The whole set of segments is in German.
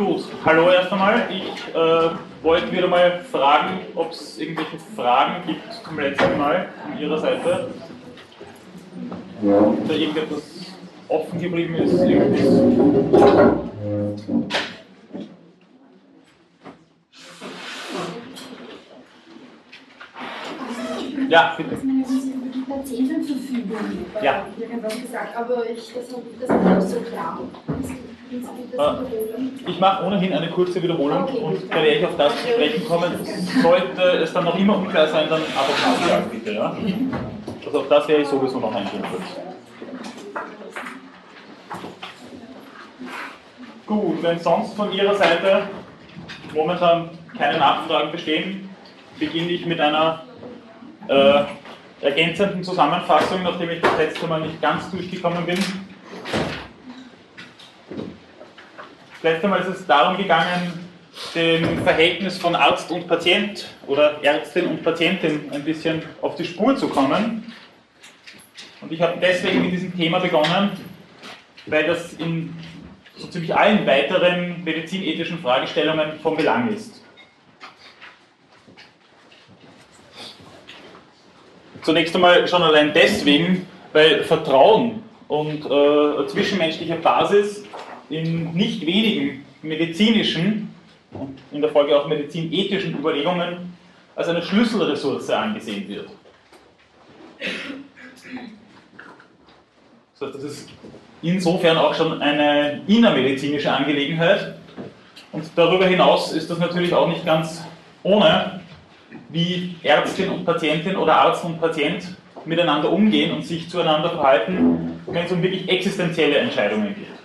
Gut, hallo erst einmal. Ich äh, wollte wieder mal fragen, ob es irgendwelche Fragen gibt zum letzten Mal von Ihrer Seite. Ob da irgendetwas offen geblieben ist. Irgendwas. Ja, bitte. die Patientenverfügung Ja. irgendwas gesagt, aber ich, das, das war nicht so klar. Ah, Ich mache ohnehin eine kurze Wiederholung und da werde ich auf das zu sprechen kommen. Sollte es dann noch immer unklar sein, dann einfach nachfragen, bitte. Ja? Also auf das werde ich sowieso noch eingehen kurz. Gut, wenn sonst von Ihrer Seite momentan keine Nachfragen bestehen, beginne ich mit einer äh, ergänzenden Zusammenfassung, nachdem ich das letzte Mal nicht ganz durchgekommen bin. Das letzte Mal ist es darum gegangen, dem Verhältnis von Arzt und Patient oder Ärztin und Patientin ein bisschen auf die Spur zu kommen. Und ich habe deswegen mit diesem Thema begonnen, weil das in so ziemlich allen weiteren medizinethischen Fragestellungen von Belang ist. Zunächst einmal schon allein deswegen, weil Vertrauen und äh, zwischenmenschliche Basis in nicht wenigen medizinischen und in der Folge auch medizinethischen Überlegungen als eine Schlüsselressource angesehen wird. Das heißt, das ist insofern auch schon eine innermedizinische Angelegenheit. Und darüber hinaus ist das natürlich auch nicht ganz ohne, wie Ärztin und Patientin oder Arzt und Patient miteinander umgehen und sich zueinander verhalten, wenn es um wirklich existenzielle Entscheidungen geht.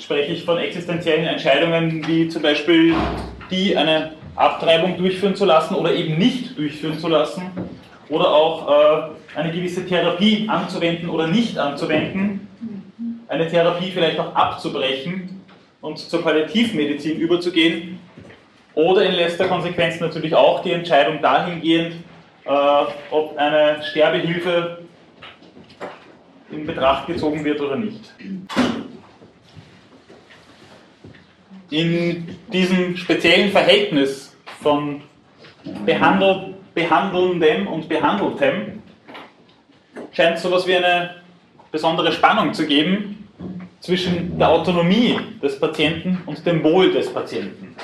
Spreche ich von existenziellen Entscheidungen wie zum Beispiel die, eine Abtreibung durchführen zu lassen oder eben nicht durchführen zu lassen oder auch äh, eine gewisse Therapie anzuwenden oder nicht anzuwenden, eine Therapie vielleicht auch abzubrechen und zur Palliativmedizin überzugehen oder in letzter Konsequenz natürlich auch die Entscheidung dahingehend, äh, ob eine Sterbehilfe in Betracht gezogen wird oder nicht. In diesem speziellen Verhältnis von Behandel, Behandelndem und Behandeltem scheint so etwas wie eine besondere Spannung zu geben zwischen der Autonomie des Patienten und dem Wohl des Patienten.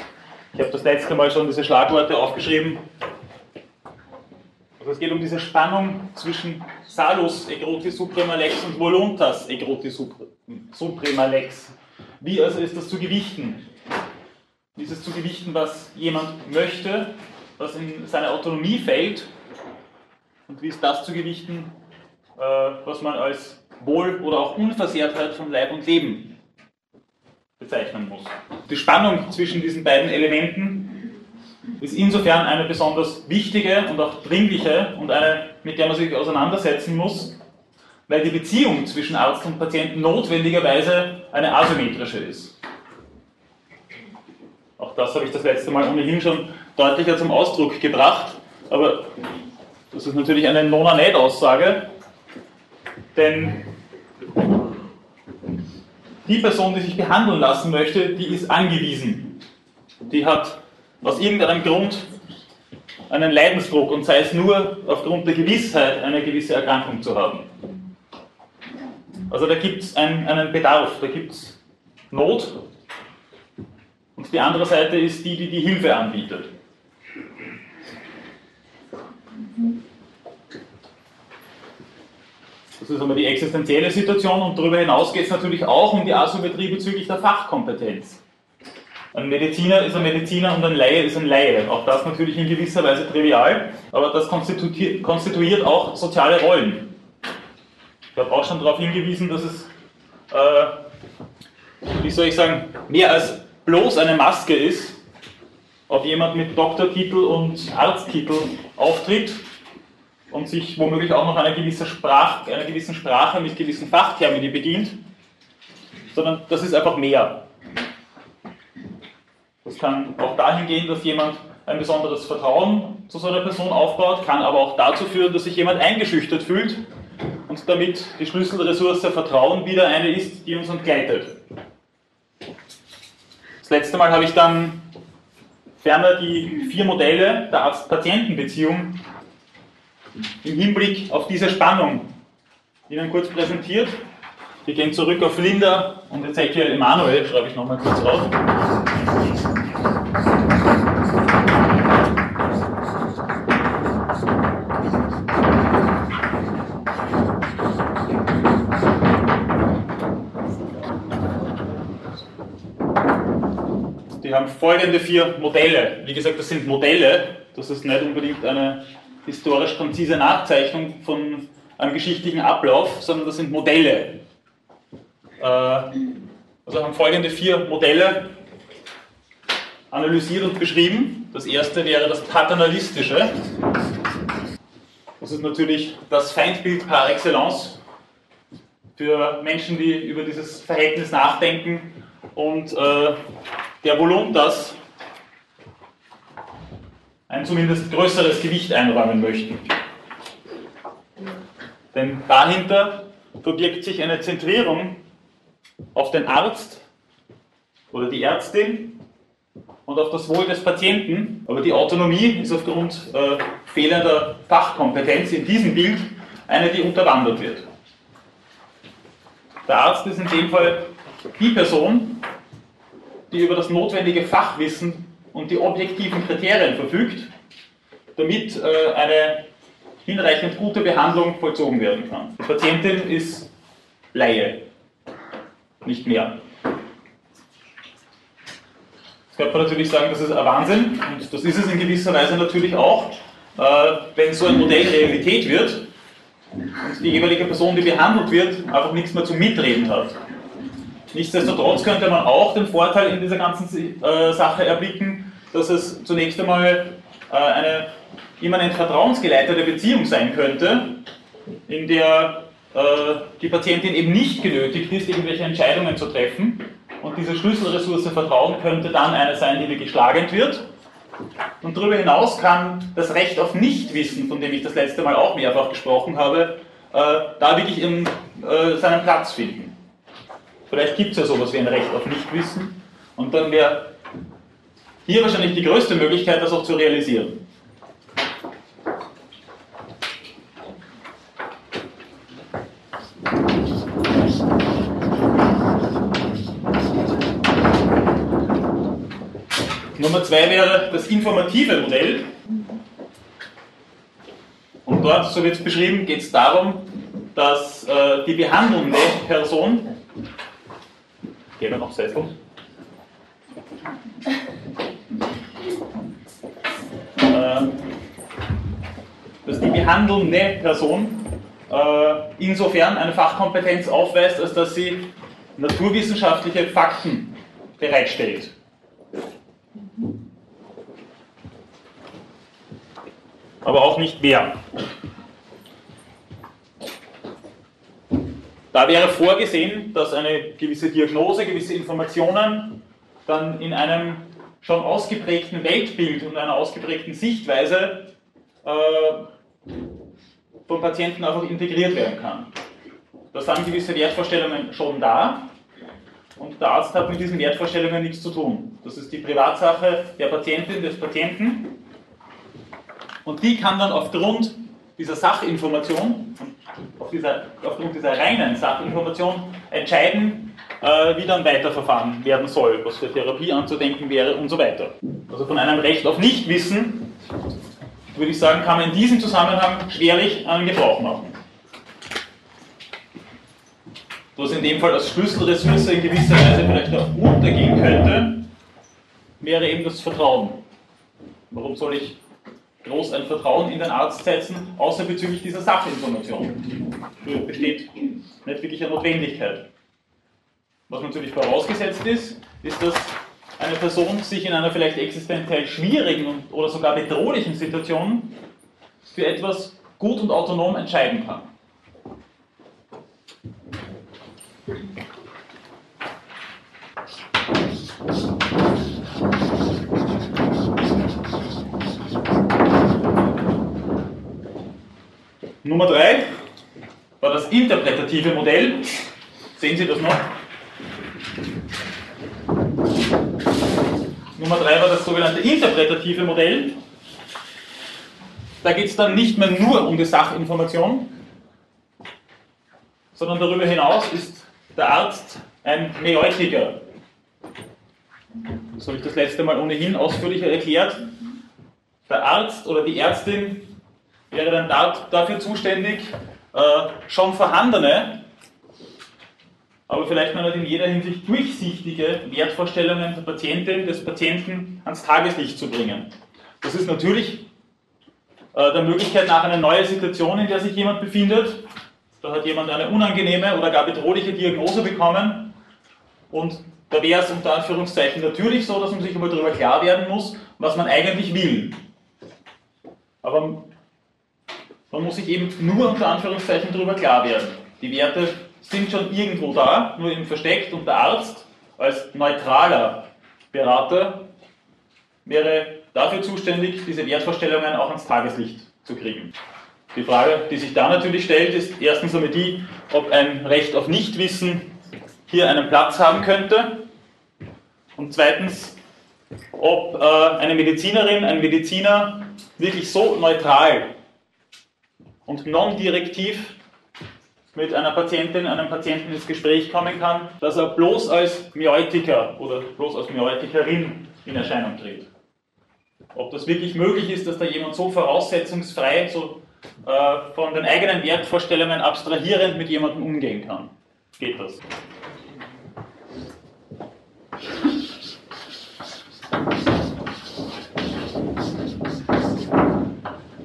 Ich habe das letzte Mal schon diese Schlagworte aufgeschrieben. Also es geht um diese Spannung zwischen Salus egroti suprema lex und voluntas egroti suprema lex. Wie also ist das zu gewichten? Wie ist es zu gewichten, was jemand möchte, was in seine Autonomie fällt? Und wie ist das zu gewichten, äh, was man als Wohl oder auch Unversehrtheit von Leib und Leben bezeichnen muss? Die Spannung zwischen diesen beiden Elementen ist insofern eine besonders wichtige und auch dringliche und eine, mit der man sich auseinandersetzen muss, weil die Beziehung zwischen Arzt und Patienten notwendigerweise eine asymmetrische ist. Auch das habe ich das letzte Mal ohnehin schon deutlicher zum Ausdruck gebracht. Aber das ist natürlich eine Nona-Net-Aussage, denn die Person, die sich behandeln lassen möchte, die ist angewiesen. Die hat aus irgendeinem Grund einen Leidensdruck und sei es nur aufgrund der Gewissheit, eine gewisse Erkrankung zu haben. Also da gibt es einen, einen Bedarf, da gibt es Not und die andere Seite ist die, die die Hilfe anbietet. Das ist einmal die existenzielle Situation und darüber hinaus geht es natürlich auch um die Asymmetrie bezüglich der Fachkompetenz. Ein Mediziner ist ein Mediziner und ein Laie ist ein Laie. Auch das natürlich in gewisser Weise trivial, aber das konstituiert, konstituiert auch soziale Rollen. Ich habe auch schon darauf hingewiesen, dass es, äh, wie soll ich sagen, mehr als bloß eine Maske ist, ob jemand mit Doktortitel und Arzttitel auftritt und sich womöglich auch noch einer gewissen, Sprach, einer gewissen Sprache mit gewissen Fachtermini bedient, sondern das ist einfach mehr. Das kann auch dahin gehen, dass jemand ein besonderes Vertrauen zu so einer Person aufbaut, kann aber auch dazu führen, dass sich jemand eingeschüchtert fühlt und damit die Schlüsselressource Vertrauen wieder eine ist, die uns entgleitet. Das letzte Mal habe ich dann ferner die vier Modelle der Arzt-Patienten-Beziehung im Hinblick auf diese Spannung Ihnen kurz präsentiert. Wir gehen zurück auf Linda und Ezekiel Emanuel, schreibe ich nochmal kurz raus. Die haben folgende vier Modelle. Wie gesagt, das sind Modelle, das ist nicht unbedingt eine historisch konzise Nachzeichnung von einem geschichtlichen Ablauf, sondern das sind Modelle. Äh, also haben folgende vier Modelle analysiert und beschrieben. Das erste wäre das paternalistische. Das ist natürlich das Feindbild par excellence für Menschen, die über dieses Verhältnis nachdenken und äh, der Voluntas ein zumindest größeres Gewicht einräumen möchten. Denn dahinter verbirgt sich eine Zentrierung auf den Arzt oder die Ärztin und auf das Wohl des Patienten, aber die Autonomie ist aufgrund äh, fehlender Fachkompetenz in diesem Bild eine, die unterwandert wird. Der Arzt ist in dem Fall die Person, die über das notwendige Fachwissen und die objektiven Kriterien verfügt, damit äh, eine hinreichend gute Behandlung vollzogen werden kann. Die Patientin ist Laie, nicht mehr. Jetzt könnte man natürlich sagen, das ist ein Wahnsinn und das ist es in gewisser Weise natürlich auch, äh, wenn so ein Modell Realität wird und die jeweilige Person, die behandelt wird, einfach nichts mehr zum Mitreden hat. Nichtsdestotrotz könnte man auch den Vorteil in dieser ganzen äh, Sache erblicken, dass es zunächst einmal äh, eine immanent vertrauensgeleitete Beziehung sein könnte, in der äh, die Patientin eben nicht genötigt ist, irgendwelche Entscheidungen zu treffen. Und diese Schlüsselressource Vertrauen könnte dann eine sein, die wirklich wird. Und darüber hinaus kann das Recht auf Nichtwissen, von dem ich das letzte Mal auch mehrfach gesprochen habe, äh, da wirklich in, äh, seinen Platz finden. Vielleicht gibt es ja sowas wie ein Recht auf Nichtwissen. Und dann wäre hier wahrscheinlich die größte Möglichkeit, das auch zu realisieren. Nummer zwei wäre das informative Modell. Und dort, so wird es beschrieben, geht es darum, dass äh, die behandelnde Person, gehen wir noch Sessel, äh, dass die behandelnde Person äh, insofern eine Fachkompetenz aufweist, als dass sie naturwissenschaftliche Fakten bereitstellt. aber auch nicht mehr. Da wäre vorgesehen, dass eine gewisse Diagnose, gewisse Informationen dann in einem schon ausgeprägten Weltbild und einer ausgeprägten Sichtweise äh, vom Patienten einfach integriert werden kann. Da sind gewisse Wertvorstellungen schon da und der Arzt hat mit diesen Wertvorstellungen nichts zu tun. Das ist die Privatsache der Patientin, des Patienten und die kann dann aufgrund dieser Sachinformation, auf dieser, aufgrund dieser reinen Sachinformation entscheiden, äh, wie dann weiterverfahren werden soll, was für Therapie anzudenken wäre und so weiter. Also von einem Recht auf Nichtwissen, würde ich sagen, kann man in diesem Zusammenhang schwerlich einen Gebrauch machen. Was in dem Fall als Schlüsselressource in gewisser Weise vielleicht auch untergehen könnte, wäre eben das Vertrauen. Warum soll ich groß ein Vertrauen in den Arzt setzen, außer bezüglich dieser Sachinformation. Besteht nicht wirklich eine Notwendigkeit. Was natürlich vorausgesetzt ist, ist, dass eine Person sich in einer vielleicht existenziell schwierigen oder sogar bedrohlichen Situation für etwas gut und autonom entscheiden kann. Nummer 3 war das interpretative Modell. Sehen Sie das noch? Nummer drei war das sogenannte interpretative Modell. Da geht es dann nicht mehr nur um die Sachinformation, sondern darüber hinaus ist der Arzt ein Mäeutiker. Das habe ich das letzte Mal ohnehin ausführlicher erklärt. Der Arzt oder die Ärztin wäre dann dafür zuständig, äh, schon vorhandene, aber vielleicht noch nicht in jeder Hinsicht durchsichtige Wertvorstellungen der Patientin, des Patienten ans Tageslicht zu bringen. Das ist natürlich äh, der Möglichkeit nach eine neue Situation, in der sich jemand befindet. Da hat jemand eine unangenehme oder gar bedrohliche Diagnose bekommen und da wäre es unter Anführungszeichen natürlich so, dass man sich aber darüber klar werden muss, was man eigentlich will. Aber man muss sich eben nur unter Anführungszeichen darüber klar werden. Die Werte sind schon irgendwo da, nur eben versteckt und der Arzt als neutraler Berater wäre dafür zuständig, diese Wertvorstellungen auch ans Tageslicht zu kriegen. Die Frage, die sich da natürlich stellt, ist erstens einmal die, ob ein Recht auf Nichtwissen hier einen Platz haben könnte und zweitens, ob äh, eine Medizinerin, ein Mediziner wirklich so neutral und non-direktiv mit einer Patientin, einem Patienten ins Gespräch kommen kann, dass er bloß als Myeutiker oder bloß als Myotikerin in Erscheinung tritt ob das wirklich möglich ist, dass da jemand so voraussetzungsfrei, so äh, von den eigenen Wertvorstellungen abstrahierend mit jemandem umgehen kann. Geht das?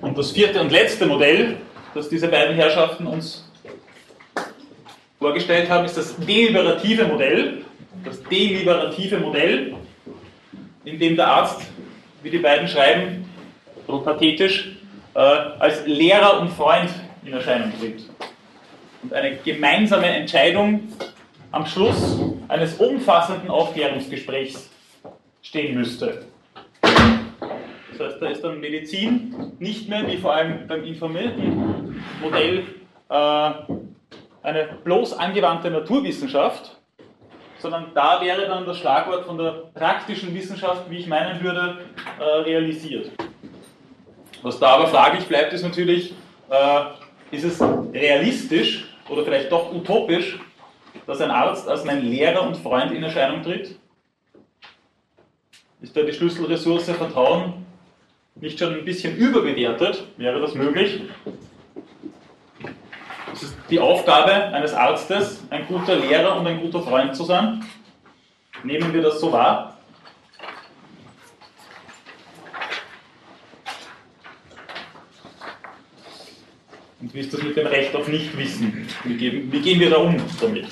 Und das vierte und letzte Modell, das diese beiden Herrschaften uns vorgestellt haben, ist das deliberative Modell. Das deliberative Modell, in dem der Arzt wie die beiden schreiben, so pathetisch, äh, als Lehrer und Freund in Erscheinung tritt. Und eine gemeinsame Entscheidung am Schluss eines umfassenden Aufklärungsgesprächs stehen müsste. Heißt, da ist dann Medizin nicht mehr, wie vor allem beim informierten Modell, äh, eine bloß angewandte Naturwissenschaft, sondern da wäre dann das Schlagwort von der praktischen Wissenschaft, wie ich meinen würde, äh, realisiert. Was da aber fraglich bleibt, ist natürlich, äh, ist es realistisch oder vielleicht doch utopisch, dass ein Arzt als mein Lehrer und Freund in Erscheinung tritt? Ist da die Schlüsselressource Vertrauen nicht schon ein bisschen überbewertet? Wäre das möglich? Es ist die Aufgabe eines Arztes, ein guter Lehrer und ein guter Freund zu sein. Nehmen wir das so wahr? Und wie ist das mit dem Recht auf Nichtwissen? Wie gehen, wir da um damit?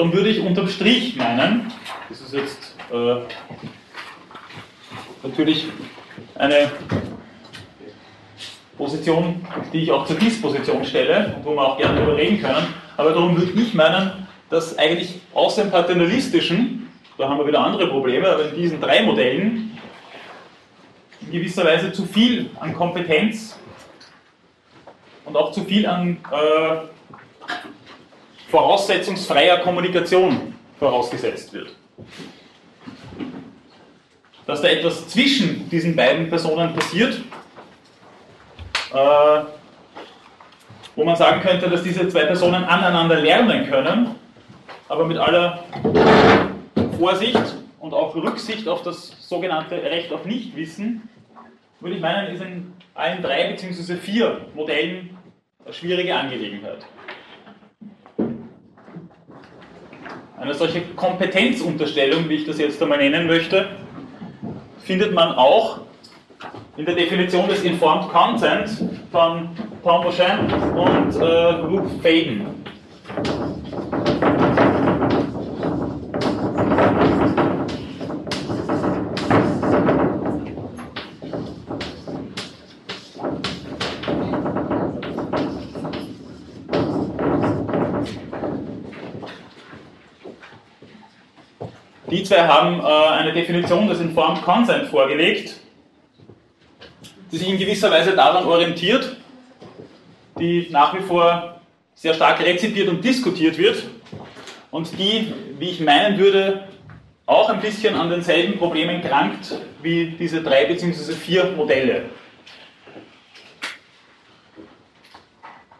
Darum würde ich unterm Strich meinen, das ist jetzt äh, natürlich eine Position, die ich auch zur Disposition stelle und wo wir auch gerne darüber reden können. Aber darum würde ich meinen, dass eigentlich aus dem Paternalistischen, da haben wir wieder andere Probleme, aber in diesen drei Modellen in gewisser Weise zu viel an Kompetenz und auch zu viel an äh, voraussetzungsfreier Kommunikation vorausgesetzt wird dass da etwas zwischen diesen beiden Personen passiert, äh, wo man sagen könnte, dass diese zwei Personen aneinander lernen können, aber mit aller Vorsicht und auch Rücksicht auf das sogenannte Recht auf Nichtwissen, würde ich meinen, ist in allen drei bzw. vier Modellen eine schwierige Angelegenheit. Eine solche Kompetenzunterstellung, wie ich das jetzt einmal nennen möchte, findet man auch in der Definition des Informed Consent von Tom Beauchamp und äh, Luke Fagan. Zwei haben äh, eine Definition des Informed Consent vorgelegt, die sich in gewisser Weise daran orientiert, die nach wie vor sehr stark rezipiert und diskutiert wird und die, wie ich meinen würde, auch ein bisschen an denselben Problemen krankt wie diese drei bzw. vier Modelle.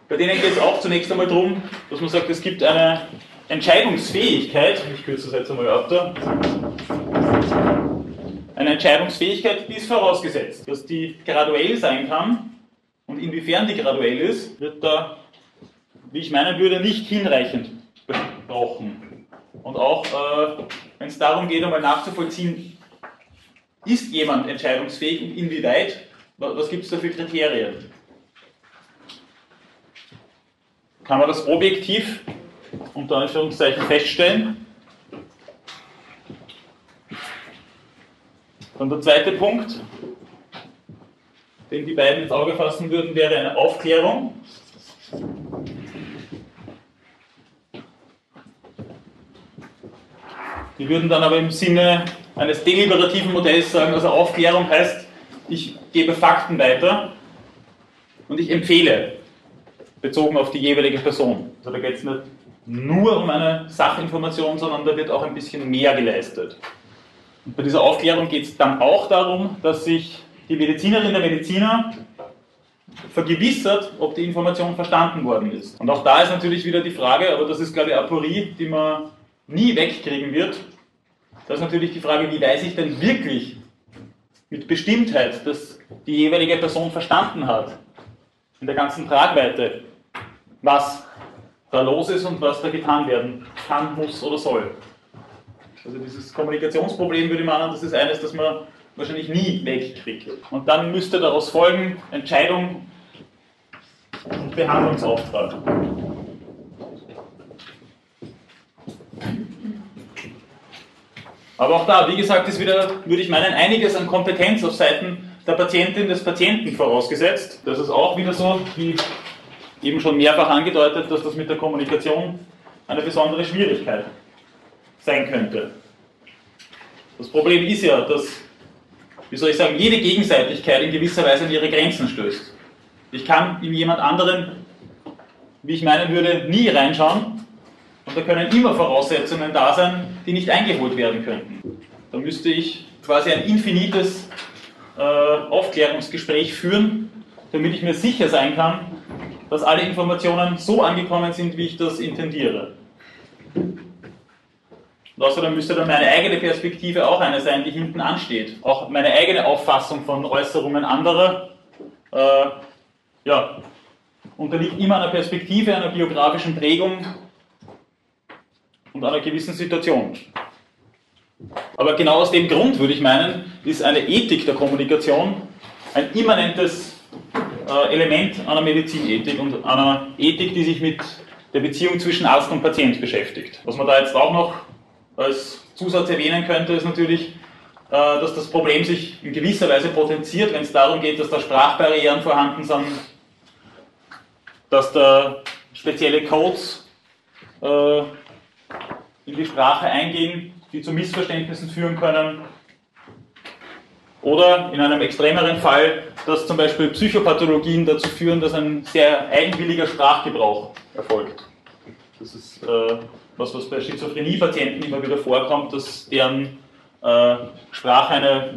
Bei denen geht es auch zunächst einmal darum, dass man sagt, es gibt eine Entscheidungsfähigkeit, ich kürze das jetzt einmal ab da, eine Entscheidungsfähigkeit, die ist vorausgesetzt. Dass die graduell sein kann und inwiefern die graduell ist, wird da, wie ich meinen würde, nicht hinreichend besprochen. Und auch, äh, wenn es darum geht, einmal nachzuvollziehen, ist jemand entscheidungsfähig und inwieweit, was gibt es da für Kriterien? Kann man das objektiv unter Anführungszeichen feststellen? Dann der zweite Punkt, den die beiden ins Auge fassen würden, wäre eine Aufklärung. Die würden dann aber im Sinne eines deliberativen Modells sagen, also Aufklärung heißt, ich gebe Fakten weiter und ich empfehle, bezogen auf die jeweilige Person. Also da geht es nicht nur um eine Sachinformation, sondern da wird auch ein bisschen mehr geleistet. Und bei dieser Aufklärung geht es dann auch darum, dass sich die Medizinerin der Mediziner vergewissert, ob die Information verstanden worden ist. Und auch da ist natürlich wieder die Frage, aber das ist, glaube ich, Aporie, die man nie wegkriegen wird. Da ist natürlich die Frage, wie weiß ich denn wirklich mit Bestimmtheit, dass die jeweilige Person verstanden hat, in der ganzen Tragweite, was da los ist und was da getan werden kann, muss oder soll. Also dieses Kommunikationsproblem würde ich meinen, das ist eines, das man wahrscheinlich nie wegkriegt. Und dann müsste daraus folgen Entscheidung und Behandlungsauftrag. Aber auch da, wie gesagt, ist wieder, würde ich meinen, einiges an Kompetenz auf Seiten der Patientin, des Patienten vorausgesetzt. Das ist auch wieder so, wie eben schon mehrfach angedeutet, dass das mit der Kommunikation eine besondere Schwierigkeit sein könnte. Das Problem ist ja, dass, wie soll ich sagen, jede Gegenseitigkeit in gewisser Weise an ihre Grenzen stößt. Ich kann in jemand anderen, wie ich meinen würde, nie reinschauen und da können immer Voraussetzungen da sein, die nicht eingeholt werden könnten. Da müsste ich quasi ein infinites äh, Aufklärungsgespräch führen, damit ich mir sicher sein kann, dass alle Informationen so angekommen sind, wie ich das intendiere. Und außerdem müsste dann meine eigene Perspektive auch eine sein, die hinten ansteht. Auch meine eigene Auffassung von Äußerungen anderer äh, ja, unterliegt immer einer Perspektive, einer biografischen Prägung und einer gewissen Situation. Aber genau aus dem Grund, würde ich meinen, ist eine Ethik der Kommunikation ein immanentes Element einer Medizinethik und einer Ethik, die sich mit der Beziehung zwischen Arzt und Patient beschäftigt. Was man da jetzt auch noch als Zusatz erwähnen könnte, ist natürlich, äh, dass das Problem sich in gewisser Weise potenziert, wenn es darum geht, dass da Sprachbarrieren vorhanden sind, dass da spezielle Codes äh, in die Sprache eingehen, die zu Missverständnissen führen können oder in einem extremeren Fall, dass zum Beispiel Psychopathologien dazu führen, dass ein sehr eigenwilliger Sprachgebrauch erfolgt. Das ist äh, was, was bei Schizophrenie-Patienten immer wieder vorkommt, dass deren äh, Sprache eine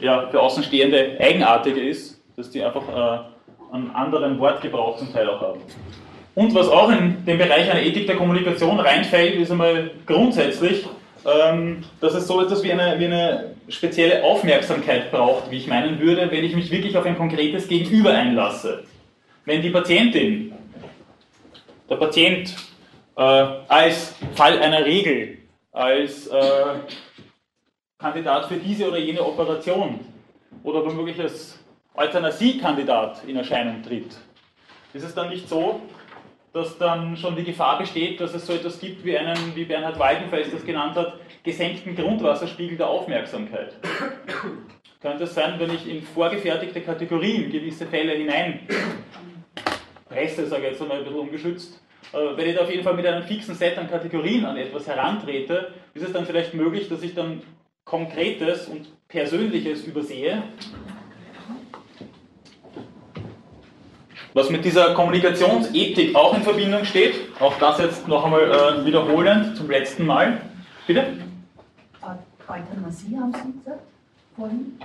ja, für Außenstehende eigenartige ist, dass die einfach äh, einen anderen Wortgebrauch zum Teil auch haben. Und was auch in den Bereich einer Ethik der Kommunikation reinfällt, ist einmal grundsätzlich, ähm, dass es so etwas wie eine, wie eine spezielle Aufmerksamkeit braucht, wie ich meinen würde, wenn ich mich wirklich auf ein konkretes Gegenüber einlasse. Wenn die Patientin, der Patient äh, als Fall einer Regel, als äh, Kandidat für diese oder jene Operation oder womöglich als Euthanasiekandidat in Erscheinung tritt, ist es dann nicht so, dass dann schon die Gefahr besteht, dass es so etwas gibt wie einen, wie Bernhard Weidenfels das genannt hat, gesenkten Grundwasserspiegel der Aufmerksamkeit. Könnte es sein, wenn ich in vorgefertigte Kategorien gewisse Fälle hinein presse, sage ich jetzt einmal ein bisschen ungeschützt, äh, wenn ich da auf jeden Fall mit einem fixen Set an Kategorien an etwas herantrete, ist es dann vielleicht möglich, dass ich dann Konkretes und Persönliches übersehe Was mit dieser Kommunikationsethik auch in Verbindung steht, auch das jetzt noch einmal äh, wiederholend zum letzten Mal. Bitte? Euthanasie haben Sie gesagt vorhin?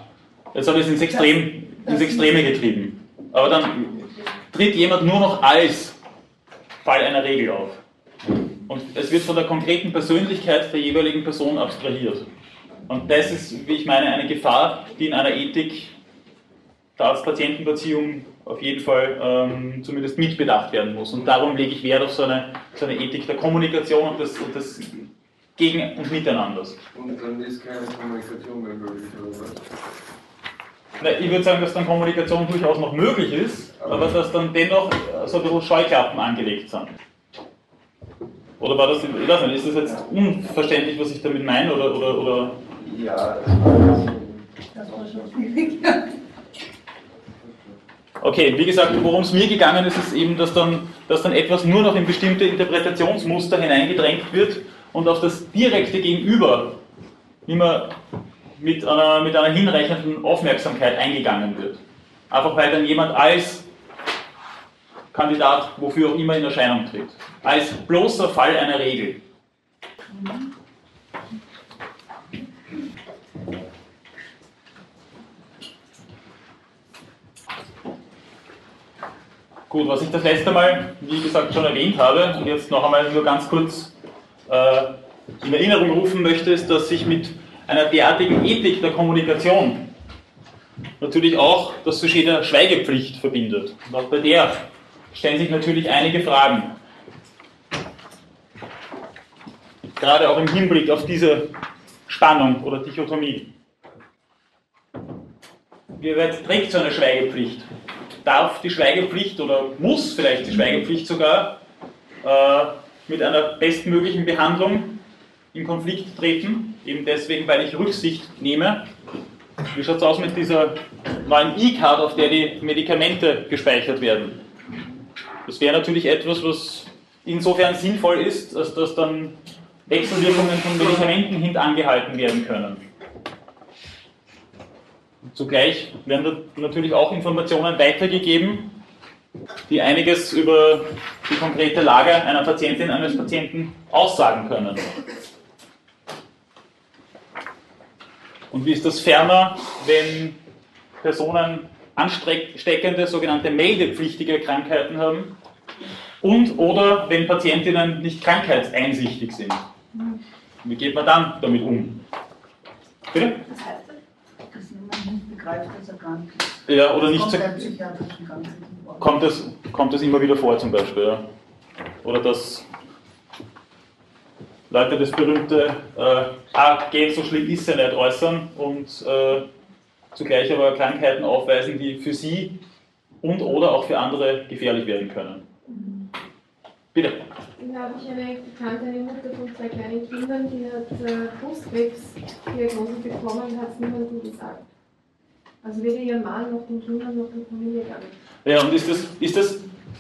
Jetzt habe ich es ins, Extrem, ins Extreme getrieben. Aber dann tritt jemand nur noch als Fall einer Regel auf. Und es wird von der konkreten Persönlichkeit der jeweiligen Person abstrahiert. Und das ist, wie ich meine, eine Gefahr, die in einer Ethik der Arzt-Patienten-Beziehung auf jeden Fall ähm, zumindest mitbedacht werden muss. Und darum lege ich Wert auf so eine, so eine Ethik der Kommunikation und des, und des Gegen- und Miteinanders. Und dann ist keine Kommunikation mehr möglich, oder was? Na, ich würde sagen, dass dann Kommunikation durchaus noch möglich ist, aber dass dann dennoch so ein bisschen Scheuklappen angelegt sind. Oder war das, ich weiß nicht, ist das jetzt unverständlich, was ich damit meine, oder, oder, oder Ja, das war Das war schon schwierig. Okay, wie gesagt, worum es mir gegangen ist, ist eben, dass dann, dass dann etwas nur noch in bestimmte Interpretationsmuster hineingedrängt wird und auf das direkte Gegenüber immer mit einer, mit einer hinreichenden Aufmerksamkeit eingegangen wird. Einfach weil dann jemand als Kandidat, wofür auch immer in Erscheinung tritt. Als bloßer Fall einer Regel. Gut, was ich das letzte Mal, wie gesagt, schon erwähnt habe und jetzt noch einmal nur ganz kurz äh, in Erinnerung rufen möchte, ist, dass sich mit einer derartigen Ethik der Kommunikation natürlich auch das Sujet der Schweigepflicht verbindet. Und auch bei der stellen sich natürlich einige Fragen. Gerade auch im Hinblick auf diese Spannung oder Dichotomie. Wie weit trägt so eine Schweigepflicht? Darf die Schweigepflicht oder muss vielleicht die Schweigepflicht sogar äh, mit einer bestmöglichen Behandlung in Konflikt treten? Eben deswegen, weil ich Rücksicht nehme. Wie schaut es aus mit dieser neuen E-Card, auf der die Medikamente gespeichert werden? Das wäre natürlich etwas, was insofern sinnvoll ist, als dass dann Wechselwirkungen von Medikamenten hintangehalten werden können. Zugleich werden natürlich auch Informationen weitergegeben, die einiges über die konkrete Lage einer Patientin, eines Patienten aussagen können. Und wie ist das ferner, wenn Personen ansteckende, sogenannte meldepflichtige Krankheiten haben und oder wenn Patientinnen nicht krankheitseinsichtig sind? Wie geht man dann damit um? Bitte? Das heißt, begreift, dass er krank ist. Ja, oder nicht Kommt zu, psychiatrischen Krankheiten vor. kommt, das, kommt das immer wieder vor zum Beispiel. Ja? Oder dass Leute das berühmte äh, ah, geht, so schlimm ist er nicht äußern und äh, zugleich aber Krankheiten aufweisen, die für sie und oder auch für andere gefährlich werden können. Bitte. Da habe ich eine Bekannte, eine Mutter von zwei kleinen Kindern, die hat äh, Brustkrebsdiagnose bekommen und hat es niemandem gesagt. Also weder ihrem Mann noch den Kindern noch der Familie nicht. Ja, und ist das, ist das,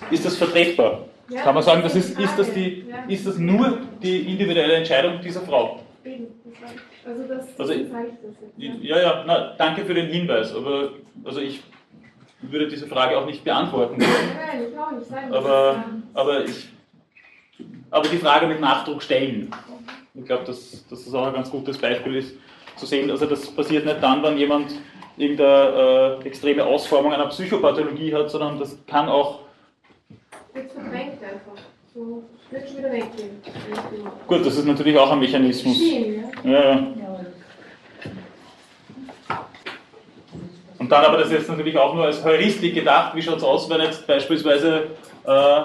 ist das vertretbar? Ja, Kann man sagen, das ist, ist das die, ist das nur die individuelle Entscheidung dieser Frau? Also das, Also ich- das jetzt. Ja. Ja, ja, na, danke für den Hinweis, aber also ich würde diese Frage auch nicht beantworten können. Nein, ich auch nicht sagen. Aber, aber, ich, aber die Frage mit Nachdruck stellen. Ich glaube, dass, dass das auch ein ganz gutes Beispiel ist, zu sehen, also das passiert nicht dann, wenn jemand irgendeine äh, extreme Ausformung einer Psychopathologie hat, sondern das kann auch, wird verdrängt einfach. So, wird schon wieder weggehen. gut, das ist natürlich auch ein Mechanismus. Schienen, ja. Ja, Und dann aber das jetzt natürlich auch nur als Heuristik gedacht, wie schaut es aus, wenn jetzt beispielsweise äh,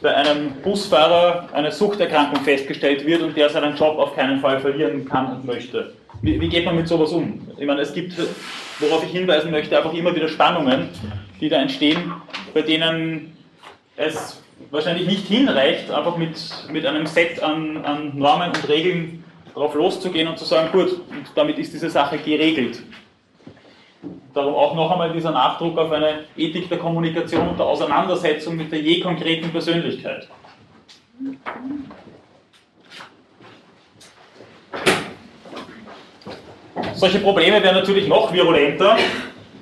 bei einem Busfahrer eine Suchterkrankung festgestellt wird und der seinen Job auf keinen Fall verlieren kann und möchte. Wie, wie geht man mit sowas um? Ich meine, es gibt, worauf ich hinweisen möchte, einfach immer wieder Spannungen, die da entstehen, bei denen es wahrscheinlich nicht hinreicht, einfach mit, mit einem Set an, an Normen und Regeln darauf loszugehen und zu sagen, gut, und damit ist diese Sache geregelt. Darum auch noch einmal dieser Nachdruck auf eine Ethik der Kommunikation und der Auseinandersetzung mit der je konkreten Persönlichkeit. Solche Probleme wären natürlich noch virulenter,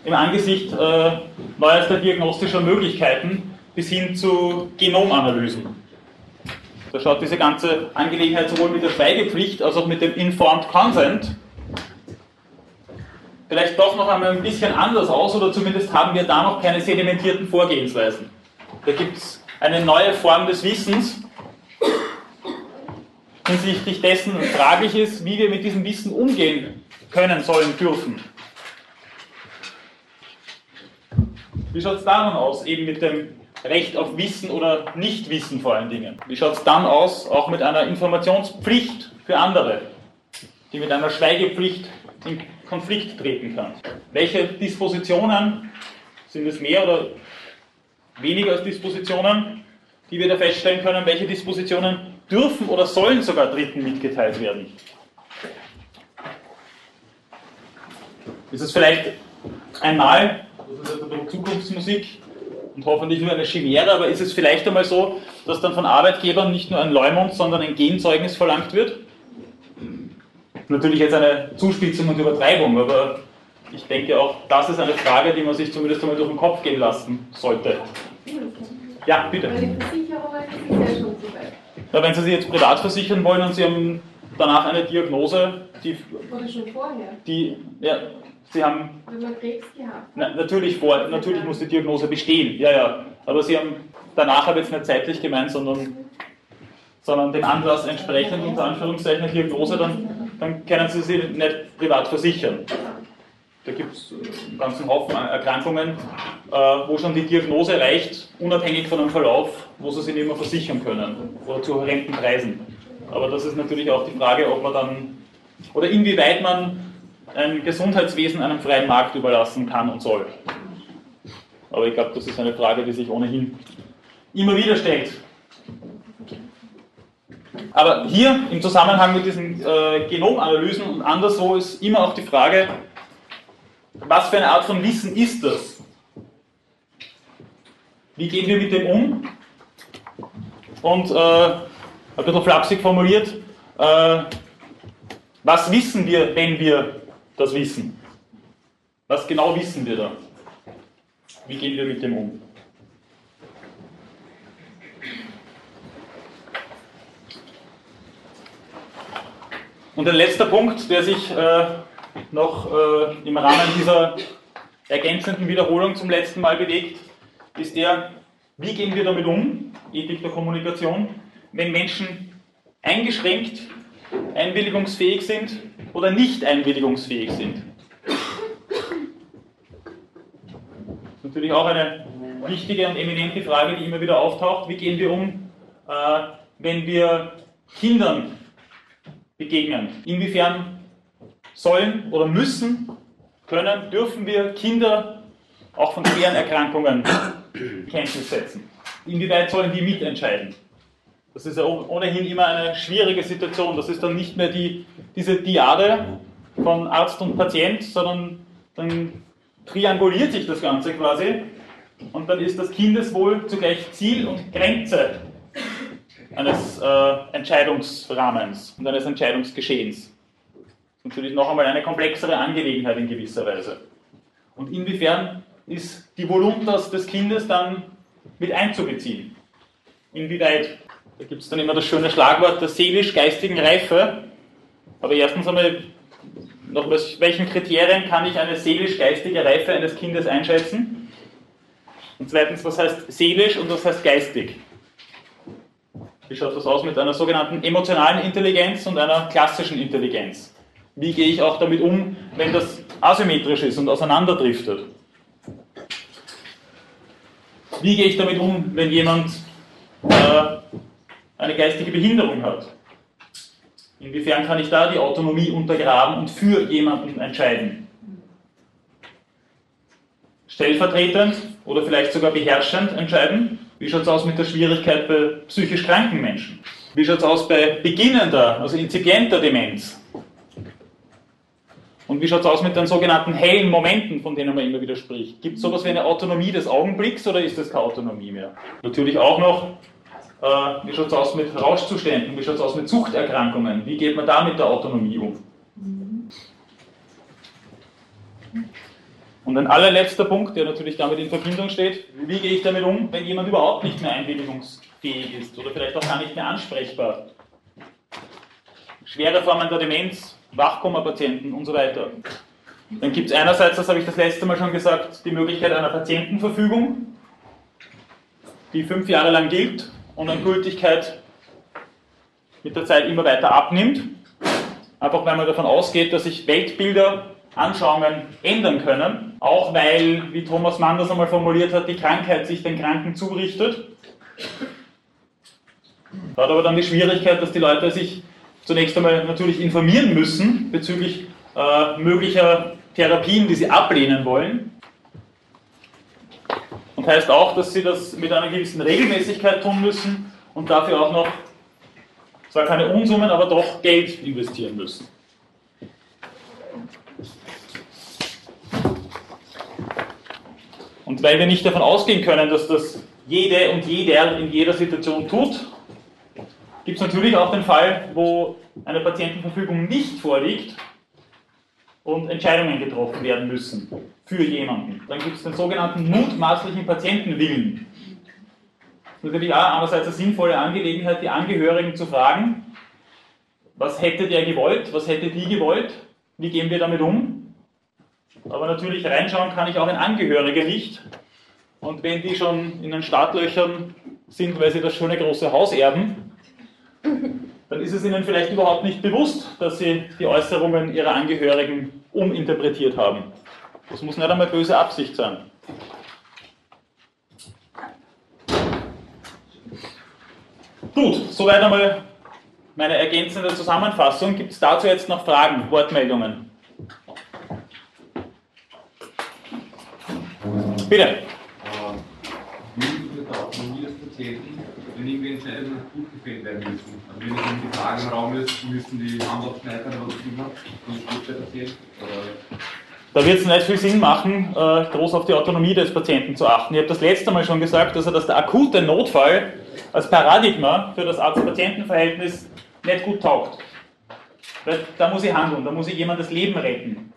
im Angesicht äh, neuester diagnostischer Möglichkeiten bis hin zu Genomanalysen. Da schaut diese ganze Angelegenheit sowohl mit der Schweigepflicht als auch mit dem Informed Consent vielleicht doch noch einmal ein bisschen anders aus oder zumindest haben wir da noch keine sedimentierten Vorgehensweisen. Da gibt es eine neue Form des Wissens hinsichtlich dessen fraglich ist, wie wir mit diesem Wissen umgehen können, sollen, dürfen. Wie schaut es da nun aus, eben mit dem Recht auf Wissen oder Nichtwissen vor allen Dingen? Wie schaut es dann aus, auch mit einer Informationspflicht für andere, die mit einer Schweigepflicht in Konflikt treten kann? Welche Dispositionen, sind es mehr oder weniger als Dispositionen, die wir da feststellen können, welche Dispositionen dürfen oder sollen sogar Dritten mitgeteilt werden? Ist es vielleicht einmal das ist ein Zukunftsmusik und hoffentlich nur eine Chimäre, aber ist es vielleicht einmal so, dass dann von Arbeitgebern nicht nur ein Leumund, sondern ein Genzeugnis verlangt wird? Natürlich jetzt eine Zuspitzung und Übertreibung, aber ich denke auch, das ist eine Frage, die man sich zumindest einmal durch den Kopf gehen lassen sollte. Ja, bitte. Ja, wenn Sie sich jetzt privat versichern wollen und Sie haben danach eine Diagnose, die, Oder schon vorher. die ja, Sie haben Wenn man Krebs gehabt. Na, natürlich, vor, natürlich muss die Diagnose bestehen, ja, ja. Aber Sie haben danach habe ich jetzt nicht zeitlich gemeint, sondern, sondern dem Anlass entsprechend, unter Anführungszeichen, eine Diagnose, dann, dann können Sie sie nicht privat versichern. Da gibt es einen ganzen Haufen Erkrankungen, äh, wo schon die Diagnose reicht, unabhängig von dem Verlauf, wo Sie sich nicht mehr versichern können oder zu horrenden Preisen. Aber das ist natürlich auch die Frage, ob man dann oder inwieweit man ein Gesundheitswesen einem freien Markt überlassen kann und soll. Aber ich glaube, das ist eine Frage, die sich ohnehin immer wieder stellt. Aber hier im Zusammenhang mit diesen äh, Genomanalysen und anderswo ist immer auch die Frage, was für eine Art von Wissen ist das? Wie gehen wir mit dem um? Und äh, ein bisschen flapsig formuliert, äh, was wissen wir, wenn wir das Wissen? Was genau wissen wir da? Wie gehen wir mit dem um? Und ein letzter Punkt, der sich äh, noch äh, im Rahmen dieser ergänzenden Wiederholung zum letzten Mal bewegt, ist der, wie gehen wir damit um, Ethik der Kommunikation, wenn Menschen eingeschränkt einwilligungsfähig sind oder nicht einwilligungsfähig sind. Das ist natürlich auch eine wichtige und eminente Frage, die immer wieder auftaucht. Wie gehen wir um, äh, wenn wir Kindern begegnen? Inwiefern sollen oder müssen, können, dürfen wir Kinder auch von schweren Erkrankungen Kenntnis setzen? Inwieweit sollen die mitentscheiden? Das ist ja ohnehin immer eine schwierige Situation. Das ist dann nicht mehr die, diese Diade von Arzt und Patient, sondern dann trianguliert sich das Ganze quasi und dann ist das Kindeswohl zugleich Ziel und Grenze eines äh, Entscheidungsrahmens und eines Entscheidungsgeschehens. Das ist natürlich noch einmal eine komplexere Angelegenheit in gewisser Weise. Und inwiefern ist die Voluntas des Kindes dann mit einzubeziehen? Inwieweit da gibt es dann immer das schöne Schlagwort der seelisch-geistigen Reife. Aber erstens einmal, nach welchen Kriterien kann ich eine seelisch-geistige Reife eines Kindes einschätzen? Und zweitens, was heißt seelisch und was heißt geistig? Wie schaut das aus mit einer sogenannten emotionalen Intelligenz und einer klassischen Intelligenz? Wie gehe ich auch damit um, wenn das asymmetrisch ist und auseinanderdriftet? Wie gehe ich damit um, wenn jemand äh, eine geistige Behinderung hat. Inwiefern kann ich da die Autonomie untergraben und für jemanden entscheiden? Stellvertretend oder vielleicht sogar beherrschend entscheiden? Wie schaut es aus mit der Schwierigkeit bei psychisch kranken Menschen? Wie schaut es aus bei beginnender, also inzipienter Demenz? Und wie schaut es aus mit den sogenannten hellen Momenten, von denen man immer wieder spricht? Gibt es sowas wie eine Autonomie des Augenblicks oder ist das keine Autonomie mehr? Natürlich auch noch äh, wie schaut es aus mit Rauschzuständen? Wie schaut es aus mit Suchterkrankungen? Wie geht man da mit der Autonomie um? Und ein allerletzter Punkt, der natürlich damit in Verbindung steht, wie gehe ich damit um, wenn jemand überhaupt nicht mehr einwilligungsfähig ist oder vielleicht auch gar nicht mehr ansprechbar? Schwere Formen der Demenz, Wachkoma-Patienten und so weiter. Dann gibt es einerseits, das habe ich das letzte Mal schon gesagt, die Möglichkeit einer Patientenverfügung, die fünf Jahre lang gilt und an Gültigkeit mit der Zeit immer weiter abnimmt. Einfach weil man davon ausgeht, dass sich Weltbilder Anschauungen ändern können, auch weil, wie Thomas Mann das einmal formuliert hat, die Krankheit sich den Kranken zurichtet. Da hat aber dann die Schwierigkeit, dass die Leute sich zunächst einmal natürlich informieren müssen bezüglich äh, möglicher Therapien, die sie ablehnen wollen. Und heißt auch, dass sie das mit einer gewissen Regelmäßigkeit tun müssen und dafür auch noch zwar keine Unsummen, aber doch Geld investieren müssen. Und weil wir nicht davon ausgehen können, dass das jede und jeder in jeder Situation tut, gibt es natürlich auch den Fall, wo eine Patientenverfügung nicht vorliegt und Entscheidungen getroffen werden müssen für jemanden. Dann gibt es den sogenannten mutmaßlichen Patientenwillen. Das ist natürlich auch andererseits eine sinnvolle Angelegenheit, die Angehörigen zu fragen, was hätte der gewollt, was hätte die gewollt, wie gehen wir damit um? Aber natürlich reinschauen kann ich auch ein Angehöriger nicht. Und wenn die schon in den Startlöchern sind, weil sie das schöne große Haus erben, dann ist es ihnen vielleicht überhaupt nicht bewusst, dass sie die Äußerungen ihrer Angehörigen uminterpretiert haben. Das muss nicht einmal böse Absicht sein. Gut, soweit einmal meine ergänzende Zusammenfassung. Gibt es dazu jetzt noch Fragen, Wortmeldungen? Bitte. Äh, wie mit der Autonomie des Patienten, irgendwie Entscheidungen gut gefällt werden müssen? Also wenn es irgendwie Frage im Raum ist, müssen die Hand oder was auch immer, gut passiert? Oder da wird es nicht viel Sinn machen, äh, groß auf die Autonomie des Patienten zu achten. Ich habe das letzte Mal schon gesagt, also dass der akute Notfall als Paradigma für das Arzt-Patienten-Verhältnis nicht gut taugt. Da muss ich handeln, da muss ich jemand das Leben retten.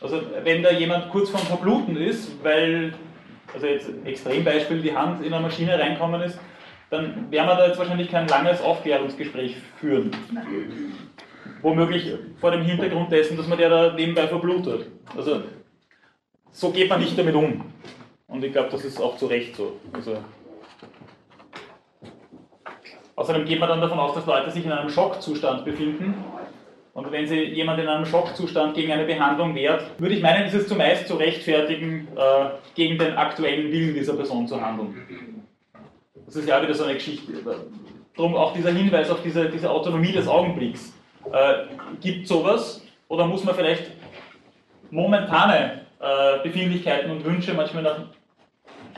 Also wenn da jemand kurz vorm Verbluten ist, weil, also jetzt Extrembeispiel, die Hand in eine Maschine reinkommen ist, dann werden wir da jetzt wahrscheinlich kein langes Aufklärungsgespräch führen. Womöglich vor dem Hintergrund dessen, dass man der da nebenbei verblutet. Also so geht man nicht damit um. Und ich glaube, das ist auch zu Recht so. Also, außerdem geht man dann davon aus, dass Leute sich in einem Schockzustand befinden und wenn sich jemand in einem Schockzustand gegen eine Behandlung wehrt, würde ich meinen, ist es zumeist zu rechtfertigen, äh, gegen den aktuellen Willen dieser Person zu handeln. Das ist ja wieder so eine Geschichte. Darum auch dieser Hinweis auf diese, diese Autonomie des Augenblicks. Äh, gibt sowas oder muss man vielleicht momentane äh, Befindlichkeiten und Wünsche manchmal nach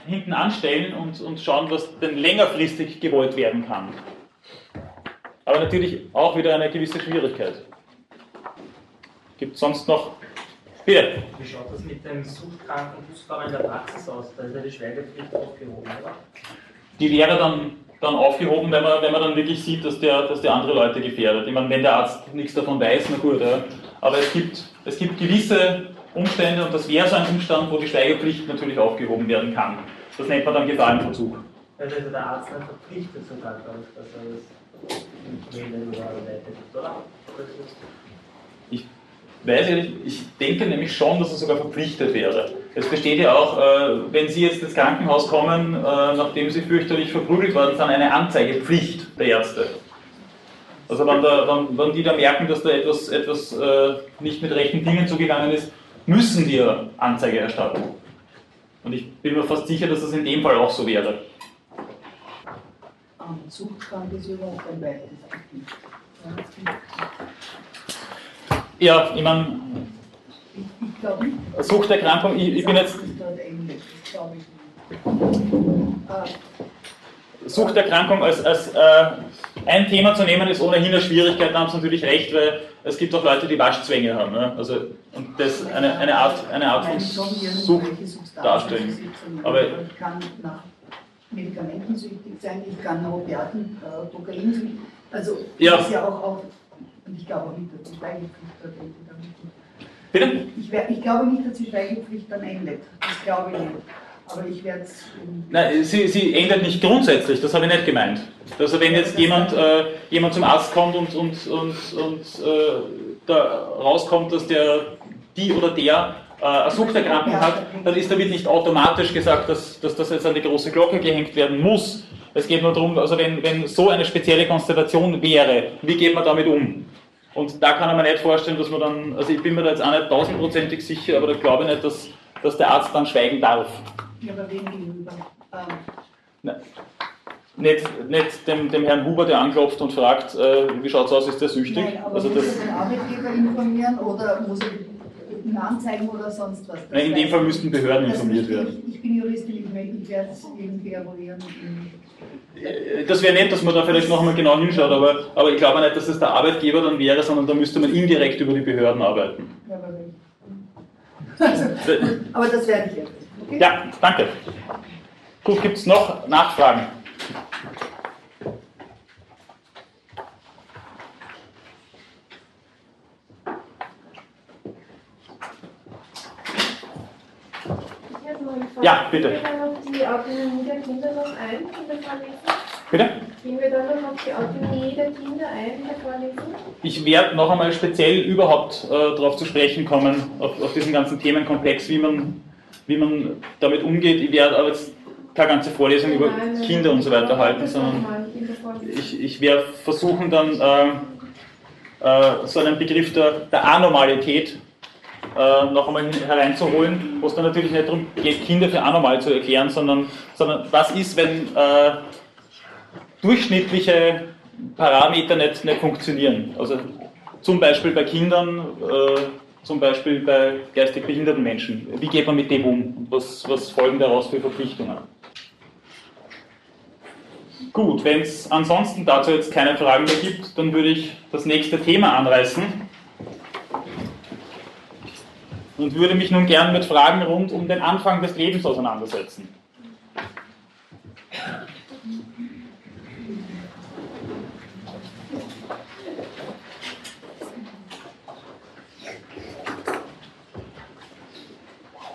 hinten anstellen und, und schauen, was denn längerfristig gewollt werden kann? Aber natürlich auch wieder eine gewisse Schwierigkeit. Gibt es sonst noch? Bitte. Wie schaut das mit dem suchtkranken Busfahrer in der Praxis aus? Da ist ja die Schweigepflicht aufgehoben, oder? Die wäre dann, dann aufgehoben, wenn man, wenn man dann wirklich sieht, dass der, dass der andere Leute gefährdet. Ich meine, wenn der Arzt nichts davon weiß, na gut. Ja. Aber es gibt, es gibt gewisse Umstände und das wäre so ein Umstand, wo die Schweigepflicht natürlich aufgehoben werden kann. Das nennt man dann Gefahrenverzug. Also der Arzt dann verpflichtet sogar, dass er das wählen oder leitet, oder? Weiß ich nicht, ich denke nämlich schon, dass es sogar verpflichtet wäre. Es besteht ja auch, äh, wenn Sie jetzt ins Krankenhaus kommen, äh, nachdem Sie fürchterlich verprügelt worden sind, eine Anzeigepflicht der Ärzte. Also wenn, da, wenn, wenn die da merken, dass da etwas, etwas äh, nicht mit rechten Dingen zugegangen ist, müssen die Anzeige erstatten. Und ich bin mir fast sicher, dass das in dem Fall auch so wäre. Am Zuchtstand ist überhaupt ein weites Gebiet. Ja, ich meine. Suchterkrankung, ich, ich bin jetzt, Suchterkrankung als, als äh, ein Thema zu nehmen, ist ohnehin eine Schwierigkeit, da haben Sie natürlich recht, weil es gibt auch Leute, die Waschzwänge haben. Ne? Also, und das eine, eine, Art, eine Art von Sucht darstellen. Aber ich kann nach Medikamenten süchtig sein, ich kann nach Opiaten, äh, Kokain Also Ja. das ist ja auch, auch und ich glaube auch nicht, dass die Schweigepflicht dort damit Bitte? Ich, ich glaube nicht, dass die Schweigepflicht dann endet. Das glaube ich nicht. Aber ich werde es. Nein, sie, sie ändert nicht grundsätzlich, das habe ich nicht gemeint. Also wenn jetzt jemand, äh, jemand zum Arzt kommt und, und, und, und äh, da rauskommt, dass der die oder der äh, eine Suchterkrankung hat, dann ist damit nicht automatisch gesagt, dass, dass das jetzt an die große Glocke gehängt werden muss. Es geht nur darum, also wenn, wenn so eine spezielle Konstellation wäre, wie geht man damit um? Und da kann man mir nicht vorstellen, dass man dann, also ich bin mir da jetzt auch nicht tausendprozentig sicher, aber da glaube ich nicht, dass, dass der Arzt dann schweigen darf. Ja, aber wem gegenüber? Ähm, Nein. Nicht, nicht dem, dem Herrn Huber, der anklopft und fragt, äh, wie schaut es aus, ist der süchtig? Nein, aber Also muss das, er den Arbeitgeber informieren oder muss er ihn anzeigen oder sonst was? Das in dem Fall müssten Behörden informiert werden. Ich, ich bin Juristin, ich, ich werde es irgendwie eruieren. Das wäre nett, dass man da vielleicht noch einmal genau hinschaut, aber, aber ich glaube nicht, dass es der Arbeitgeber dann wäre, sondern da müsste man indirekt über die Behörden arbeiten. Ja, aber Also, aber das werde ich jetzt. Okay? Ja, danke. Gut, gibt es noch Nachfragen? Ich hätte noch eine Frage. Ja, bitte. Gehen wir dann auf die Autonomie der Kinder noch ein in der Vorlesung? Bitte? Gehen wir dann noch auf die Autonomie der Kinder ein in der Vorlesung? Ich werde noch einmal speziell überhaupt äh, darauf zu sprechen kommen, auf, auf diesen ganzen Themenkomplex, wie man, wie man damit umgeht. Ich werde aber jetzt keine ganze Vorlesung über Kinder und so weiter halten, sondern ich, ich werde versuchen dann äh, äh, so einen Begriff der, der Anormalität äh, noch einmal hereinzuholen, wo es dann natürlich nicht darum geht, Kinder für anormal zu erklären, sondern, sondern was ist, wenn äh, durchschnittliche Parameter nicht, nicht funktionieren. Also zum Beispiel bei Kindern, äh, zum Beispiel bei geistig behinderten Menschen. Wie geht man mit dem um? Was, was folgen daraus für Verpflichtungen? Gut, wenn es ansonsten dazu jetzt keine Fragen mehr gibt, dann würde ich das nächste Thema anreißen und würde mich nun gern mit Fragen rund um den Anfang des Lebens auseinandersetzen.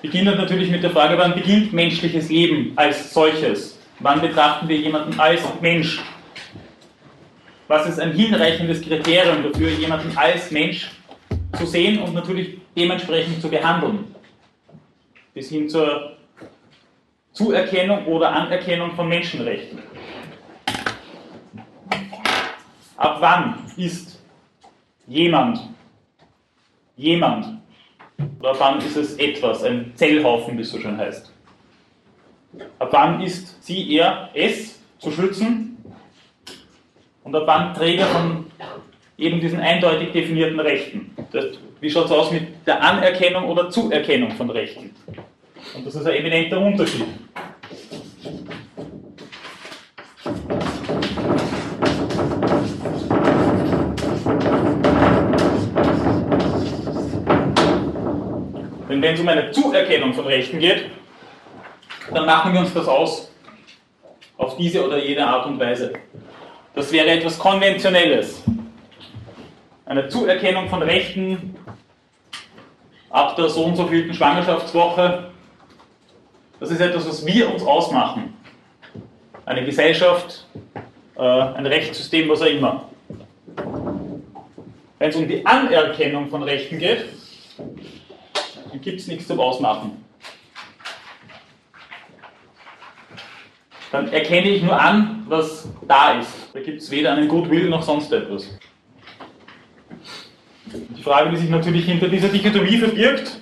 Beginnt natürlich mit der Frage, wann beginnt menschliches Leben als solches? Wann betrachten wir jemanden als Mensch? Was ist ein hinreichendes Kriterium dafür, jemanden als Mensch zu sehen und natürlich dementsprechend zu behandeln? Bis hin zur Zuerkennung oder Anerkennung von Menschenrechten. Ab wann ist jemand jemand? Oder ab wann ist es etwas, ein Zellhaufen, wie es so schön heißt? Ab wann ist sie, er, es zu schützen? Und ab wann Träger von eben diesen eindeutig definierten Rechten? Das, wie schaut es aus mit der Anerkennung oder Zuerkennung von Rechten? Und das ist ein eminenter Unterschied. Denn wenn es um eine Zuerkennung von Rechten geht, dann machen wir uns das aus auf diese oder jene Art und Weise. Das wäre etwas Konventionelles. Eine Zuerkennung von Rechten ab der so und so vielten Schwangerschaftswoche, das ist etwas, was wir uns ausmachen. Eine Gesellschaft, äh, ein Rechtssystem, was auch immer. Wenn es um die Anerkennung von Rechten geht, dann gibt es nichts zum Ausmachen. Dann erkenne ich nur an, was da ist. Da gibt es weder einen Goodwill noch sonst etwas. Die Frage, die sich natürlich hinter dieser Dichotomie verbirgt,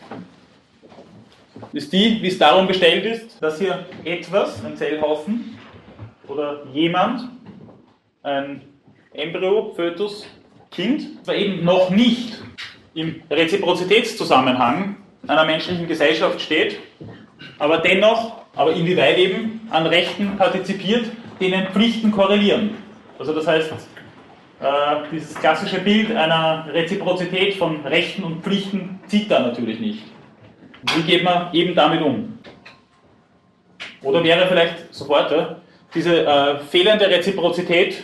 ist die, wie es darum bestellt ist, dass hier etwas, ein Zellhaufen oder jemand, ein Embryo, Fötus, Kind, aber eben noch nicht im Reziprozitätszusammenhang einer menschlichen Gesellschaft steht, aber dennoch, aber inwieweit eben an Rechten partizipiert, denen Pflichten korrelieren. Also das heißt, dieses klassische Bild einer Reziprozität von Rechten und Pflichten zieht da natürlich nicht. Wie geht man eben damit um? Oder wäre vielleicht sofort ja, diese äh, fehlende Reziprozität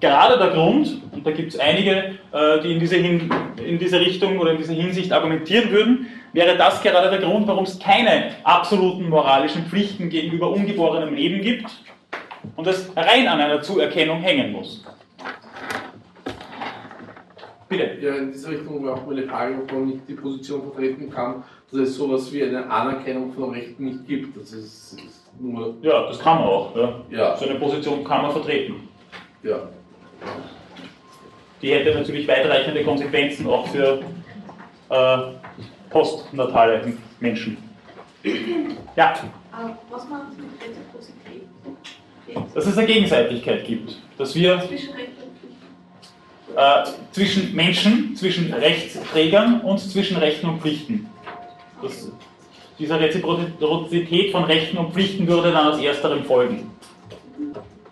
gerade der Grund, und da gibt es einige, äh, die in diese, Hin in diese Richtung oder in diese Hinsicht argumentieren würden, wäre das gerade der Grund, warum es keine absoluten moralischen Pflichten gegenüber ungeborenem Leben gibt und es rein an einer Zuerkennung hängen muss. Bitte. Ja, in dieser Richtung wäre auch meine Frage, ob man nicht die Position vertreten kann, dass es sowas wie eine Anerkennung von Rechten nicht gibt. Das ist, ist nur. Ja, das kann man auch. Ja. Ja. So eine Position kann man vertreten. Ja. Die hätte natürlich weitreichende Konsequenzen auch für äh, postnatale Menschen. Ja, Aber was man mit Reziprozität? dass es eine Gegenseitigkeit gibt. Dass wir Zwischen Recht und Pflicht. Äh, zwischen Menschen, zwischen Rechtsträgern und zwischen Rechten und Pflichten. Das, diese Reziprozität von Rechten und Pflichten würde dann als ersterem folgen.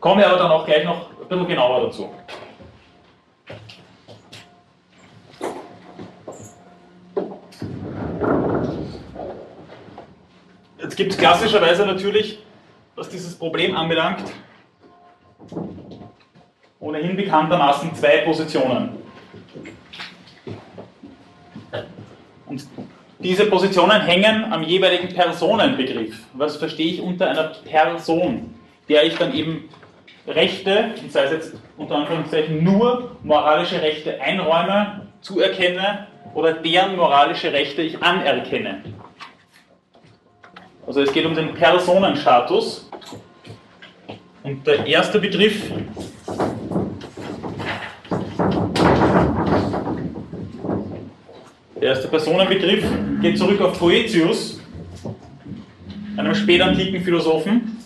Komme aber dann auch gleich noch ein bisschen genauer dazu. Jetzt gibt es klassischerweise natürlich, was dieses Problem anbelangt, ohnehin bekanntermaßen zwei Positionen. Und diese Positionen hängen am jeweiligen Personenbegriff. Was verstehe ich unter einer Person, der ich dann eben Rechte, und sei es jetzt unter Anführungszeichen nur moralische Rechte einräume, zuerkenne oder deren moralische Rechte ich anerkenne. Also es geht um den Personenstatus. Und der erste Begriff Der erste Personenbegriff geht zurück auf Boetius, einem spätantiken Philosophen.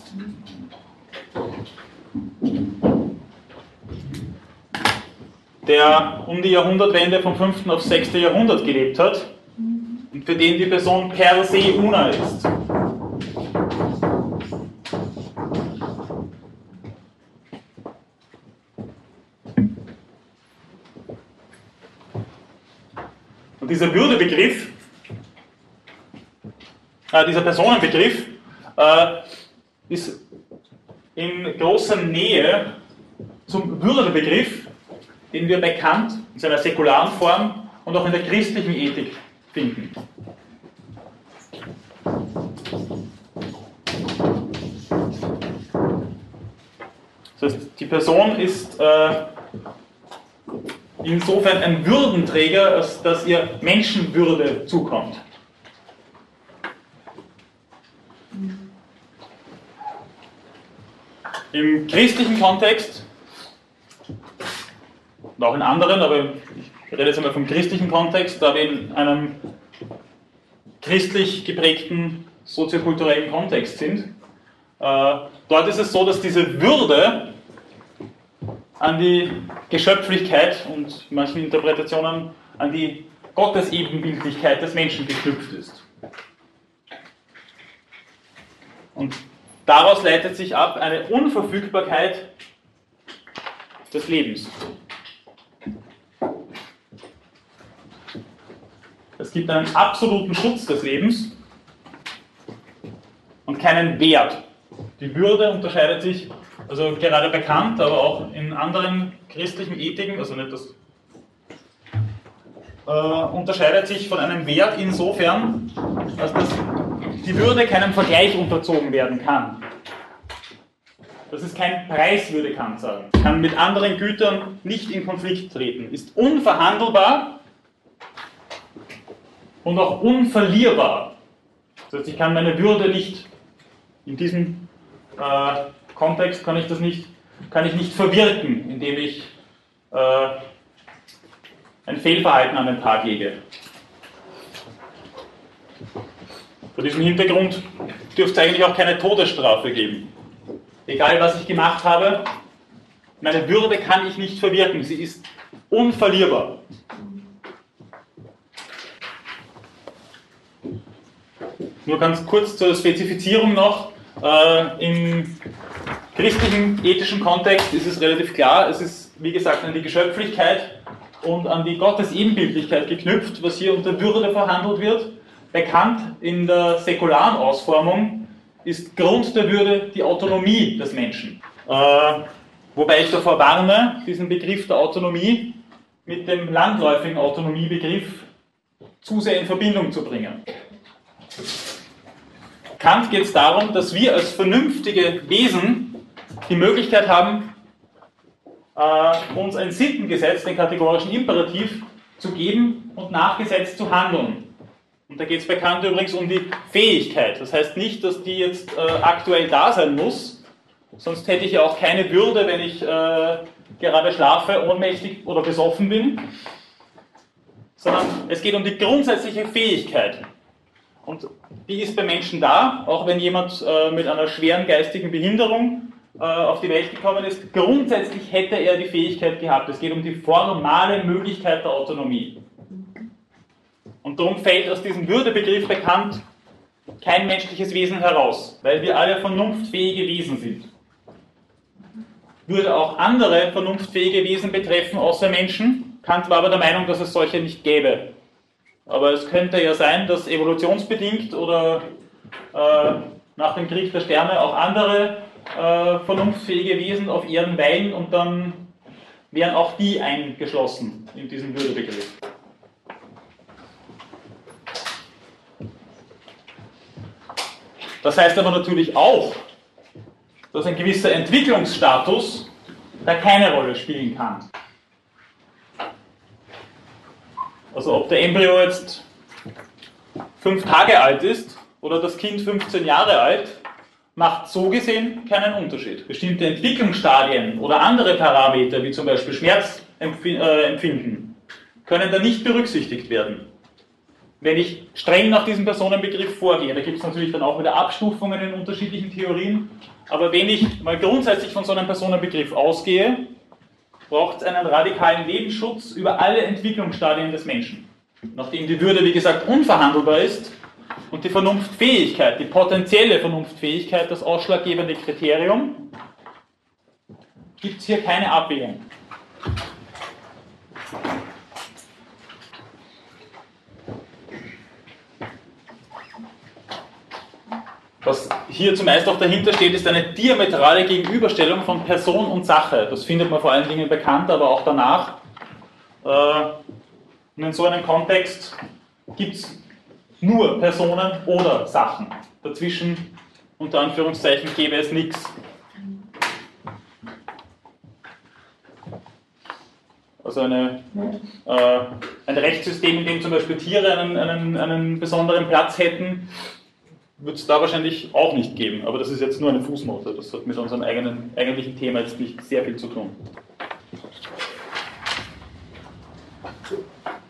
der um die Jahrhundertwende vom 5. auf 6. Jahrhundert gelebt hat und für den die Person per se una ist. Und dieser Würdebegriff, äh, dieser Personenbegriff, äh, ist in großer Nähe zum Würdebegriff, den wir bei Kant in seiner säkularen Form und auch in der christlichen Ethik finden. Das heißt, die Person ist äh, insofern ein Würdenträger, als dass ihr Menschenwürde zukommt. Im christlichen Kontext und auch in anderen, aber ich rede jetzt einmal vom christlichen Kontext, da wir in einem christlich geprägten soziokulturellen Kontext sind. Äh, dort ist es so, dass diese Würde an die Geschöpflichkeit und manchen Interpretationen an die Gottesebenbildlichkeit des Menschen geknüpft ist. Und daraus leitet sich ab eine Unverfügbarkeit des Lebens. Es gibt einen absoluten Schutz des Lebens und keinen Wert. Die Würde unterscheidet sich, also gerade bekannt, aber auch in anderen christlichen Ethiken, also nicht das, äh, unterscheidet sich von einem Wert insofern, dass die Würde keinem Vergleich unterzogen werden kann. Das ist kein Preis, würde Kant sagen. Kann mit anderen Gütern nicht in Konflikt treten, ist unverhandelbar und auch unverlierbar. Das heißt, ich kann meine Würde nicht in diesem äh, Kontext kann ich das nicht, kann ich nicht verwirken, indem ich äh, ein Fehlverhalten an den Tag lege. Vor diesem Hintergrund dürfte es eigentlich auch keine Todesstrafe geben. Egal was ich gemacht habe, meine Würde kann ich nicht verwirken. Sie ist unverlierbar. Nur ganz kurz zur Spezifizierung noch. Äh, Im christlichen ethischen Kontext ist es relativ klar, es ist wie gesagt an die Geschöpflichkeit und an die Gottesebenbildlichkeit geknüpft, was hier unter Würde verhandelt wird. Bekannt in der säkularen Ausformung ist Grund der Würde die Autonomie des Menschen. Äh, Wobei ich davor warne, diesen Begriff der Autonomie mit dem landläufigen Autonomiebegriff zu sehr in Verbindung zu bringen. Kant geht es darum, dass wir als vernünftige Wesen die Möglichkeit haben, äh, uns ein Sittengesetz, den kategorischen Imperativ, zu geben und nachgesetzt zu handeln. Und da geht es bei Kant übrigens um die Fähigkeit. Das heißt nicht, dass die jetzt äh, aktuell da sein muss, sonst hätte ich ja auch keine Würde, wenn ich äh, gerade schlafe, ohnmächtig oder besoffen bin, sondern es geht um die grundsätzliche Fähigkeit. Und die ist bei Menschen da, auch wenn jemand äh, mit einer schweren geistigen Behinderung äh, auf die Welt gekommen ist. Grundsätzlich hätte er die Fähigkeit gehabt. Es geht um die formale Möglichkeit der Autonomie. Und darum fällt aus diesem Würdebegriff bekannt kein menschliches Wesen heraus, weil wir alle vernunftfähige Wesen sind. Würde auch andere vernunftfähige Wesen betreffen, außer Menschen. Kant war aber der Meinung, dass es solche nicht gäbe. Aber es könnte ja sein, dass evolutionsbedingt oder äh, nach dem Krieg der Sterne auch andere äh, vernunftfähige Wesen auf Erden weilen und dann wären auch die eingeschlossen in diesen Würdebegriff. Das heißt aber natürlich auch, dass ein gewisser Entwicklungsstatus da keine Rolle spielen kann. Also ob der Embryo jetzt fünf Tage alt ist oder das Kind 15 Jahre alt, macht so gesehen keinen Unterschied. Bestimmte Entwicklungsstadien oder andere Parameter, wie zum Beispiel Schmerzempfinden, können da nicht berücksichtigt werden. Wenn ich streng nach diesem Personenbegriff vorgehe, da gibt es natürlich dann auch wieder Abstufungen in unterschiedlichen Theorien, aber wenn ich mal grundsätzlich von so einem Personenbegriff ausgehe, braucht es einen radikalen Lebensschutz über alle Entwicklungsstadien des Menschen. Nachdem die Würde, wie gesagt, unverhandelbar ist, und die Vernunftfähigkeit, die potenzielle Vernunftfähigkeit, das ausschlaggebende Kriterium, gibt es hier keine Abwägung. Was hier zumeist auch dahinter steht, ist eine diametrale Gegenüberstellung von Person und Sache. Das findet man vor allen Dingen bekannt, aber auch danach. Äh, und in so einem Kontext gibt es nur Personen oder Sachen. Dazwischen, unter Anführungszeichen, gäbe es nichts. Also eine, äh, ein Rechtssystem, in dem zum Beispiel Tiere einen, einen, einen besonderen Platz hätten, wird es da wahrscheinlich auch nicht geben. Aber das ist jetzt nur eine Fußnote. Das hat mit unserem eigenen, eigentlichen Thema jetzt nicht sehr viel zu tun.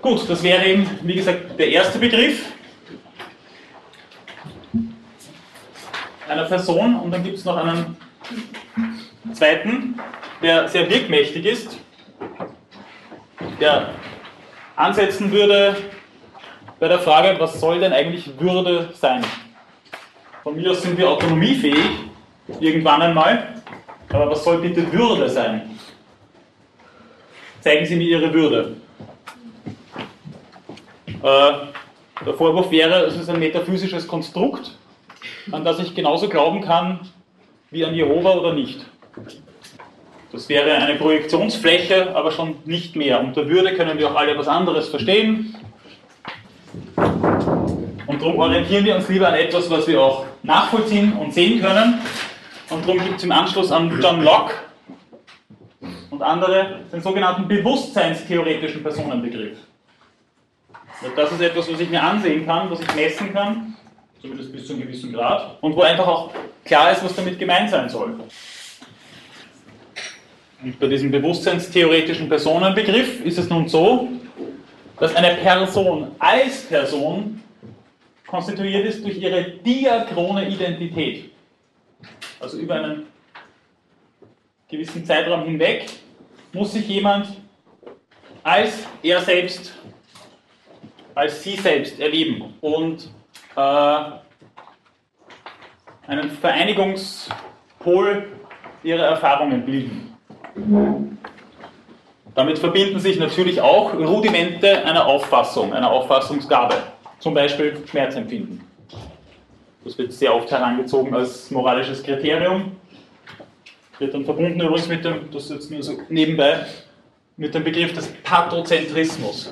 Gut, das wäre eben, wie gesagt, der erste Begriff. einer Person und dann gibt es noch einen zweiten, der sehr wirkmächtig ist, der ansetzen würde bei der Frage, was soll denn eigentlich Würde sein? Von mir aus sind wir autonomiefähig, irgendwann einmal, aber was soll bitte Würde sein? Zeigen Sie mir Ihre Würde. Äh, der Vorwurf wäre, es ist ein metaphysisches Konstrukt, an das ich genauso glauben kann wie an Jehova oder nicht. Das wäre eine Projektionsfläche, aber schon nicht mehr. Unter Würde können wir auch alle was anderes verstehen. Und darum orientieren wir uns lieber an etwas, was wir auch nachvollziehen und sehen können. Und darum gibt es im Anschluss an John Locke und andere den sogenannten bewusstseinstheoretischen Personenbegriff. Das ist etwas, was ich mir ansehen kann, was ich messen kann zumindest bis zu einem gewissen Grad, und wo einfach auch klar ist, was damit gemeint sein soll. Und bei diesem bewusstseinstheoretischen Personenbegriff ist es nun so, dass eine Person als Person konstituiert ist durch ihre diachrone Identität. Also über einen gewissen Zeitraum hinweg muss sich jemand als er selbst, als sie selbst erleben. Und äh, einen Vereinigungspol ihrer Erfahrungen bilden. Damit verbinden sich natürlich auch Rudimente einer Auffassung, einer Auffassungsgabe, zum Beispiel Schmerzempfinden. Das wird sehr oft herangezogen als moralisches Kriterium. Wird dann verbunden übrigens mit dem, das jetzt nur so nebenbei, mit dem Begriff des Pathozentrismus.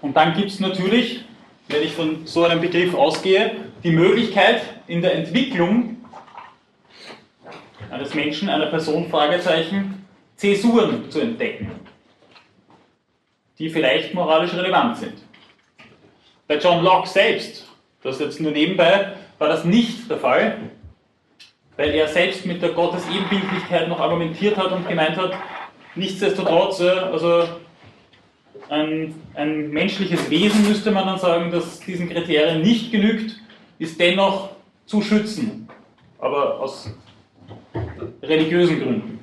Und dann gibt es natürlich, wenn ich von so einem Begriff ausgehe, die Möglichkeit in der Entwicklung eines Menschen, einer Person, Fragezeichen, Zäsuren zu entdecken, die vielleicht moralisch relevant sind. Bei John Locke selbst, das jetzt nur nebenbei, war das nicht der Fall, weil er selbst mit der Gottesebenbildlichkeit noch argumentiert hat und gemeint hat, nichtsdestotrotz, also ein, ein, menschliches Wesen müsste man dann sagen, das diesen Kriterien nicht genügt, ist dennoch zu schützen, aber aus religiösen Gründen.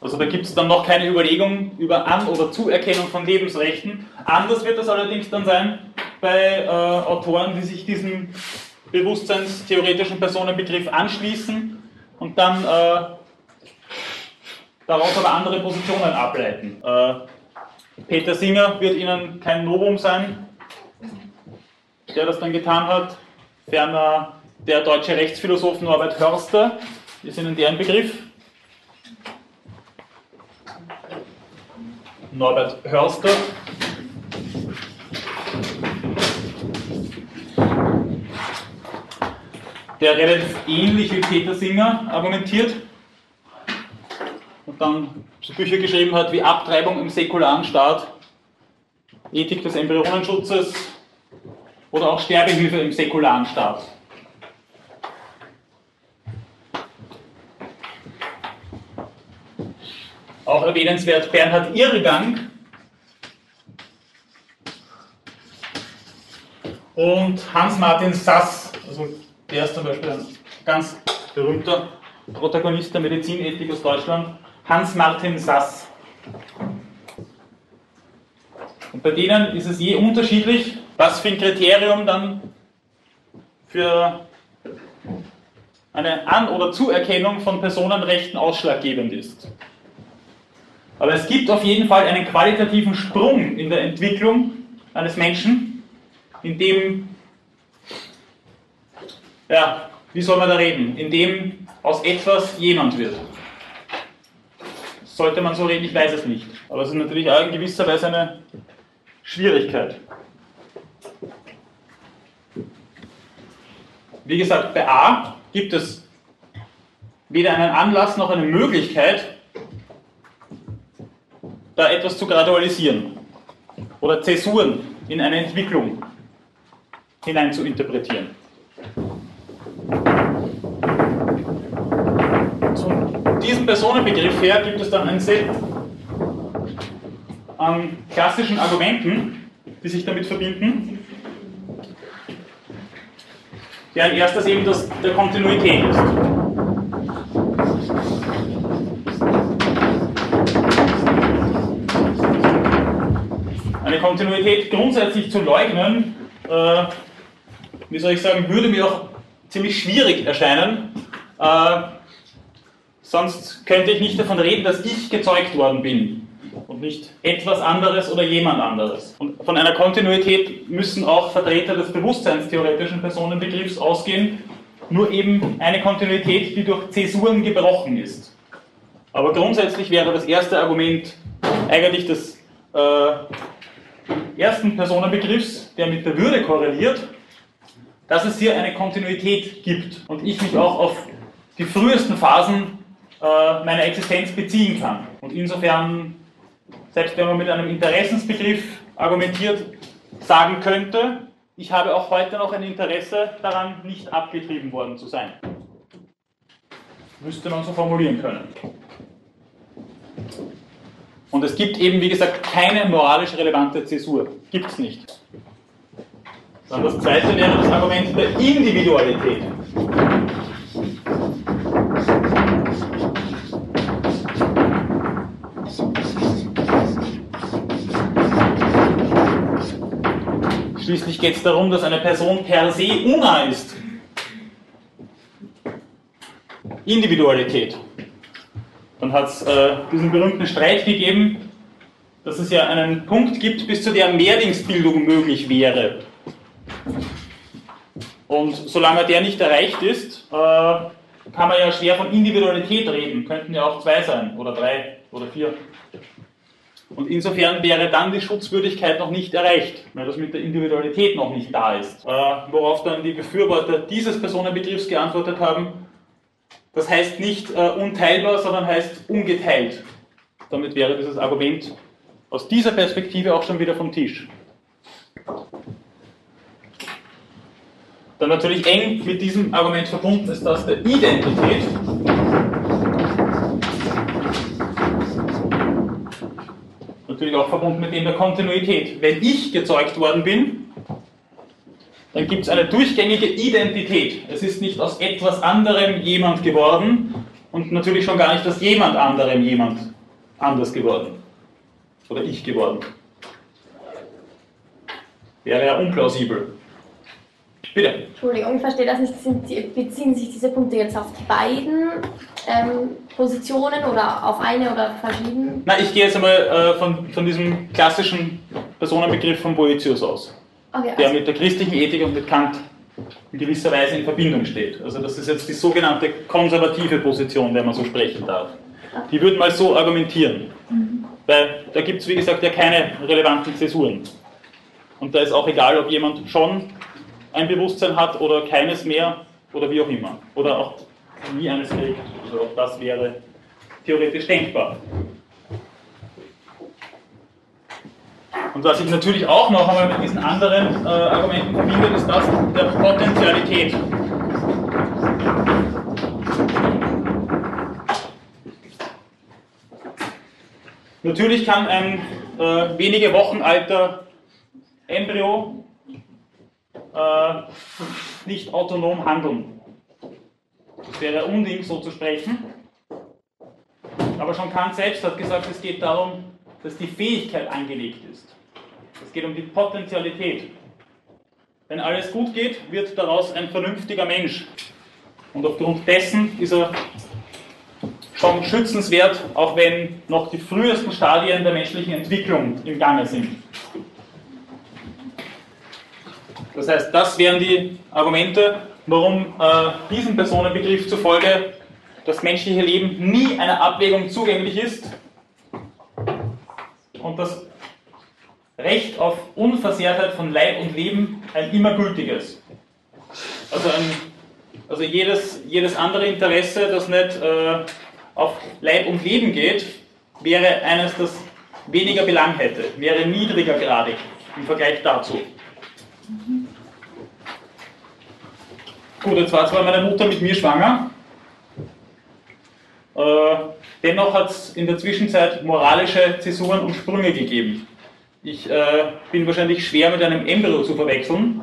Also da gibt es dann noch keine Überlegung über An- oder Zuerkennung von Lebensrechten. Anders wird das allerdings dann sein bei äh, Autoren, die sich diesem bewusstseinstheoretischen Personenbegriff anschließen und dann äh, daraus aber andere Positionen ableiten. Äh, Peter Singer wird Ihnen kein Novum sein, der das dann getan hat. Ferner der deutsche Rechtsphilosoph Norbert Hörster ist Ihnen deren Begriff. Norbert Hörster. Der relativ ähnlich wie Peter Singer argumentiert und dann so Bücher geschrieben hat wie Abtreibung im säkularen Staat, Ethik des Embryonenschutzes oder auch Sterbehilfe im säkularen Staat. Auch erwähnenswert Bernhard Irrgang und Hans-Martin Sass, also der ist zum Beispiel ein ganz berühmter Protagonist der Medizinethik aus Deutschland, Hans-Martin Sass. Und bei denen ist es je unterschiedlich, was für ein Kriterium dann für eine An- oder Zuerkennung von Personenrechten ausschlaggebend ist. Aber es gibt auf jeden Fall einen qualitativen Sprung in der Entwicklung eines Menschen, in dem, ja, wie soll man da reden, in dem aus etwas jemand wird. Sollte man so reden, ich weiß es nicht. Aber es ist natürlich auch in gewisser Weise eine Schwierigkeit. Wie gesagt, bei A gibt es weder einen Anlass noch eine Möglichkeit, da etwas zu gradualisieren oder Zäsuren in eine Entwicklung hinein zu interpretieren. Zu diesem Personenbegriff her gibt es dann ein Set an klassischen Argumenten, die sich damit verbinden. Der ein erstes eben das der Kontinuität ist. Eine Kontinuität grundsätzlich zu leugnen, äh, wie soll ich sagen, würde mir auch ziemlich schwierig erscheinen. Äh, sonst könnte ich nicht davon reden, dass ich gezeugt worden bin und nicht etwas anderes oder jemand anderes. Und von einer Kontinuität müssen auch Vertreter des bewusstseinstheoretischen Personenbegriffs ausgehen, nur eben eine Kontinuität, die durch Zäsuren gebrochen ist. Aber grundsätzlich wäre das erste Argument eigentlich des äh, ersten Personenbegriffs, der mit der Würde korreliert, dass es hier eine Kontinuität gibt und ich mich auch auf die frühesten Phasen äh, meiner Existenz beziehen kann. Und insofern, selbst wenn man mit einem Interessensbegriff argumentiert, sagen könnte, ich habe auch heute noch ein Interesse daran, nicht abgetrieben worden zu sein. Müsste man so formulieren können. Und es gibt eben, wie gesagt, keine moralisch relevante Zäsur. Gibt es nicht. Dann das zweite wäre das Argument der Individualität. Schließlich geht es darum, dass eine Person per se una ist. Individualität. Dann hat es äh, diesen berühmten Streit gegeben, dass es ja einen Punkt gibt, bis zu der Mehrlingsbildung möglich wäre. Und solange der nicht erreicht ist, äh, kann man ja schwer von Individualität reden. Könnten ja auch zwei sein oder drei oder vier. Und insofern wäre dann die Schutzwürdigkeit noch nicht erreicht, weil das mit der Individualität noch nicht da ist. Äh, worauf dann die Befürworter dieses Personenbegriffs geantwortet haben, das heißt nicht äh, unteilbar, sondern heißt ungeteilt. Damit wäre dieses Argument aus dieser Perspektive auch schon wieder vom Tisch. Dann natürlich eng mit diesem Argument verbunden ist das der Identität. Natürlich auch verbunden mit dem der Kontinuität. Wenn ich gezeugt worden bin, dann gibt es eine durchgängige Identität. Es ist nicht aus etwas anderem jemand geworden und natürlich schon gar nicht aus jemand anderem jemand anders geworden. Oder ich geworden. Wäre ja unplausibel. Bitte. Entschuldigung, ich verstehe das nicht. Sind beziehen sich diese Punkte jetzt auf die beiden ähm, Positionen oder auf eine oder verschieden? Na, ich gehe jetzt einmal äh, von, von diesem klassischen Personenbegriff von Boetius aus, Okay, der also, mit der christlichen Ethik und mit Kant in gewisser Weise in Verbindung steht. Also das ist jetzt die sogenannte konservative Position, wenn man so sprechen darf. Die würden mal so argumentieren. Weil da gibt es, wie gesagt, ja keine relevanten Zäsuren. Und da ist auch egal, ob jemand schon ein Bewusstsein hat oder keines mehr oder wie auch immer. Oder auch nie eines kriegt. Also auch das wäre theoretisch denkbar. Und was ich natürlich auch noch einmal mit diesen anderen äh, Argumenten verbinde, ist das der Potentialität. Natürlich kann ein äh, wenige Wochen alter Embryo äh, nicht autonom handeln. Das wäre unding, so zu sprechen. Aber schon Kant selbst hat gesagt, es geht darum, dass die Fähigkeit angelegt ist. Es geht um die Potentialität. Wenn alles gut geht, wird daraus ein vernünftiger Mensch. Und aufgrund dessen ist er schon schützenswert, auch wenn noch die frühesten Stadien der menschlichen Entwicklung im Gange sind. Das heißt, das wären die Argumente, warum äh, diesem Personenbegriff zufolge das menschliche Leben nie einer Abwägung zugänglich ist und das Recht auf Unversehrtheit von Leib und Leben ein immer gültiges. Also, ein, also jedes, jedes andere Interesse, das nicht äh, auf Leib und Leben geht, wäre eines, das weniger Belang hätte, wäre niedriger gradig im Vergleich dazu. Gut, jetzt war zwar meine Mutter mit mir schwanger, äh, dennoch hat es in der Zwischenzeit moralische Zäsuren und Sprünge gegeben. Ich äh, bin wahrscheinlich schwer mit einem Embryo zu verwechseln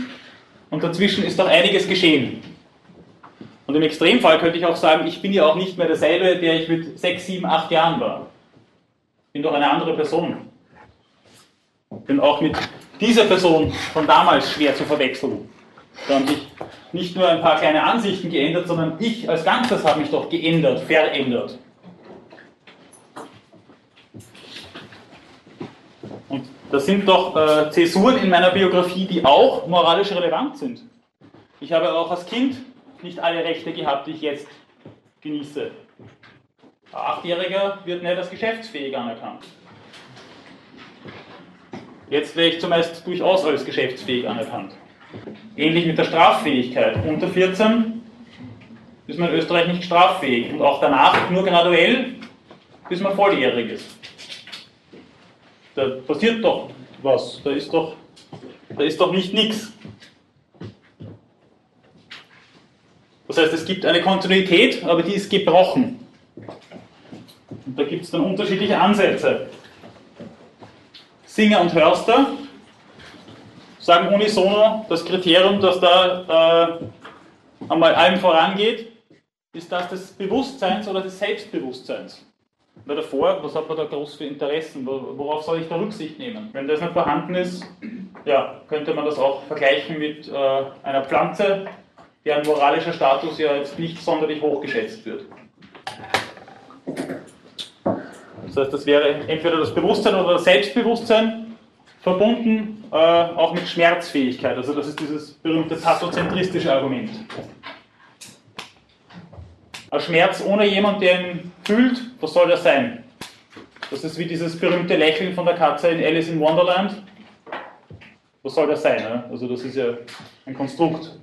und dazwischen ist doch einiges geschehen. Und im Extremfall könnte ich auch sagen, ich bin ja auch nicht mehr derselbe, der ich mit 6, 7, 8 Jahren war. Ich bin doch eine andere Person. Bin auch mit dieser Person von damals schwer zu verwechseln. Da haben sich nicht nur ein paar kleine Ansichten geändert, sondern ich als Ganzes habe mich doch geändert, verändert. Und das sind doch äh, Zäsuren in meiner Biografie, die auch moralisch relevant sind. Ich habe auch als Kind nicht alle Rechte gehabt, die ich jetzt genieße. Ein Achtjähriger wird nicht als geschäftsfähig anerkannt. Jetzt wäre ich zumeist durchaus als geschäftsfähig anerkannt. Ähnlich mit der Straffähigkeit. Unter 14 ist man in Österreich nicht straffähig und auch danach nur graduell, bis man volljährig ist. Da passiert doch was, da ist doch, da ist doch nicht nichts. Das heißt, es gibt eine Kontinuität, aber die ist gebrochen. Und da gibt es dann unterschiedliche Ansätze. Singer und Hörster sagen unisono, das Kriterium, das da äh, einmal allem vorangeht, ist das des Bewusstseins oder des Selbstbewusstseins. Weil davor, was hat man da groß für Interessen? Worauf soll ich da Rücksicht nehmen? Wenn das nicht vorhanden ist, ja, könnte man das auch vergleichen mit äh, einer Pflanze, deren moralischer Status ja jetzt nicht sonderlich hoch geschätzt wird. Das heißt, das wäre entweder das Bewusstsein oder das Selbstbewusstsein, verbunden äh, auch mit Schmerzfähigkeit. Also das ist dieses berühmte pathozentristische Argument. Ein Schmerz ohne jemand, der ihn fühlt, was soll das sein? Das ist wie dieses berühmte Lächeln von der Katze in Alice in Wonderland. Was soll das sein? Ne? Also das ist ja ein Konstrukt.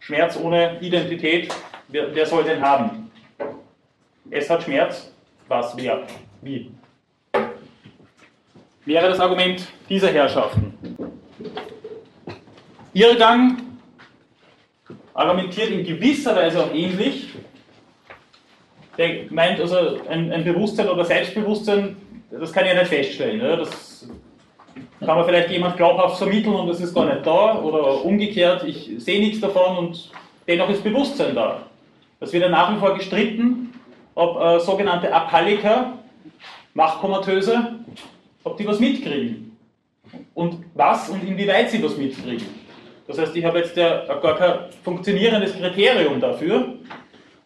Schmerz ohne Identität, wer, wer soll den haben? Es hat Schmerz, was, wer, wie? Wäre das Argument dieser Herrschaften. Irrgang argumentiert in gewisser Weise auch ähnlich. Der meint also, ein, ein Bewusstsein oder Selbstbewusstsein, das kann ich ja nicht feststellen. Ja? Das kann man vielleicht jemand glaubhaft vermitteln und das ist gar nicht da oder umgekehrt, ich sehe nichts davon und dennoch ist Bewusstsein da. Das wird ja nach wie vor gestritten, ob äh, sogenannte Apalliker, Machtkomatöse, ob die was mitkriegen. Und was und inwieweit sie was mitkriegen. Das heißt, ich habe jetzt ja gar kein funktionierendes Kriterium dafür.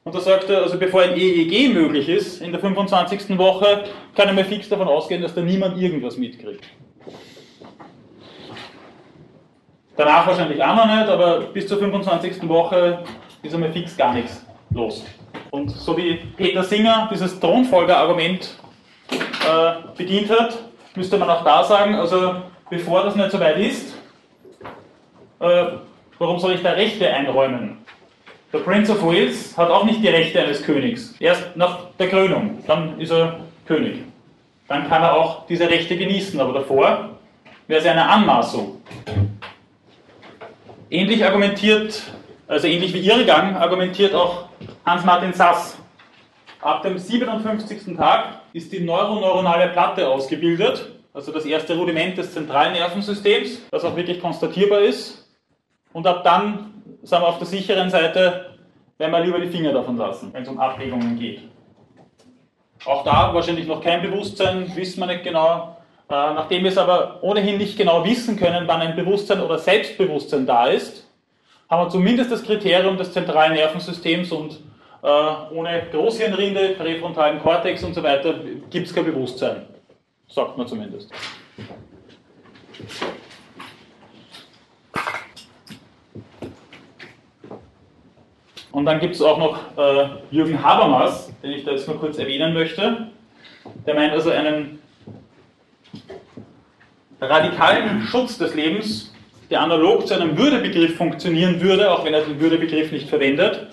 Und da sagt er, also bevor ein EEG möglich ist in der 25. Woche, kann er mir fix davon ausgehen, dass da niemand irgendwas mitkriegt. Danach wahrscheinlich auch noch nicht, aber bis zur 25. Woche ist einmal fix gar nichts los. Und so wie Peter Singer dieses Thronfolger-Argument äh, bedient hat, müsste man auch da sagen, also bevor das nicht so weit ist, äh, warum soll ich da Rechte einräumen? Der Prince of Wales hat auch nicht die Rechte eines Königs. Erst nach der Krönung, dann ist er König. Dann kann er auch diese Rechte genießen, aber davor wäre es eine Anmaßung. Ähnlich argumentiert, also ähnlich wie Irrgang, argumentiert auch Hans-Martin Sass. Ab dem 57. Tag ist die neuroneuronale Platte ausgebildet, also das erste Rudiment des zentralen Nervensystems, das auch wirklich konstatierbar ist. Und ab dann sind wir auf der sicheren Seite, wenn wir lieber die Finger davon lassen, wenn es um Abwägungen geht. Auch da wahrscheinlich noch kein Bewusstsein, wissen wir nicht genau. Äh, nachdem wir es aber ohnehin nicht genau wissen können, wann ein Bewusstsein oder Selbstbewusstsein da ist, haben wir zumindest das Kriterium des zentralen Nervensystems und äh, ohne Großhirnrinde, präfrontalen Kortex und so weiter gibt es kein Bewusstsein. Sagt man zumindest. Und dann gibt es auch noch äh, Jürgen Habermas, den ich da jetzt nur kurz erwähnen möchte. Der meint also einen radikalen Schutz des Lebens, der analog zu einem Würdebegriff funktionieren würde, auch wenn er den Würdebegriff nicht verwendet,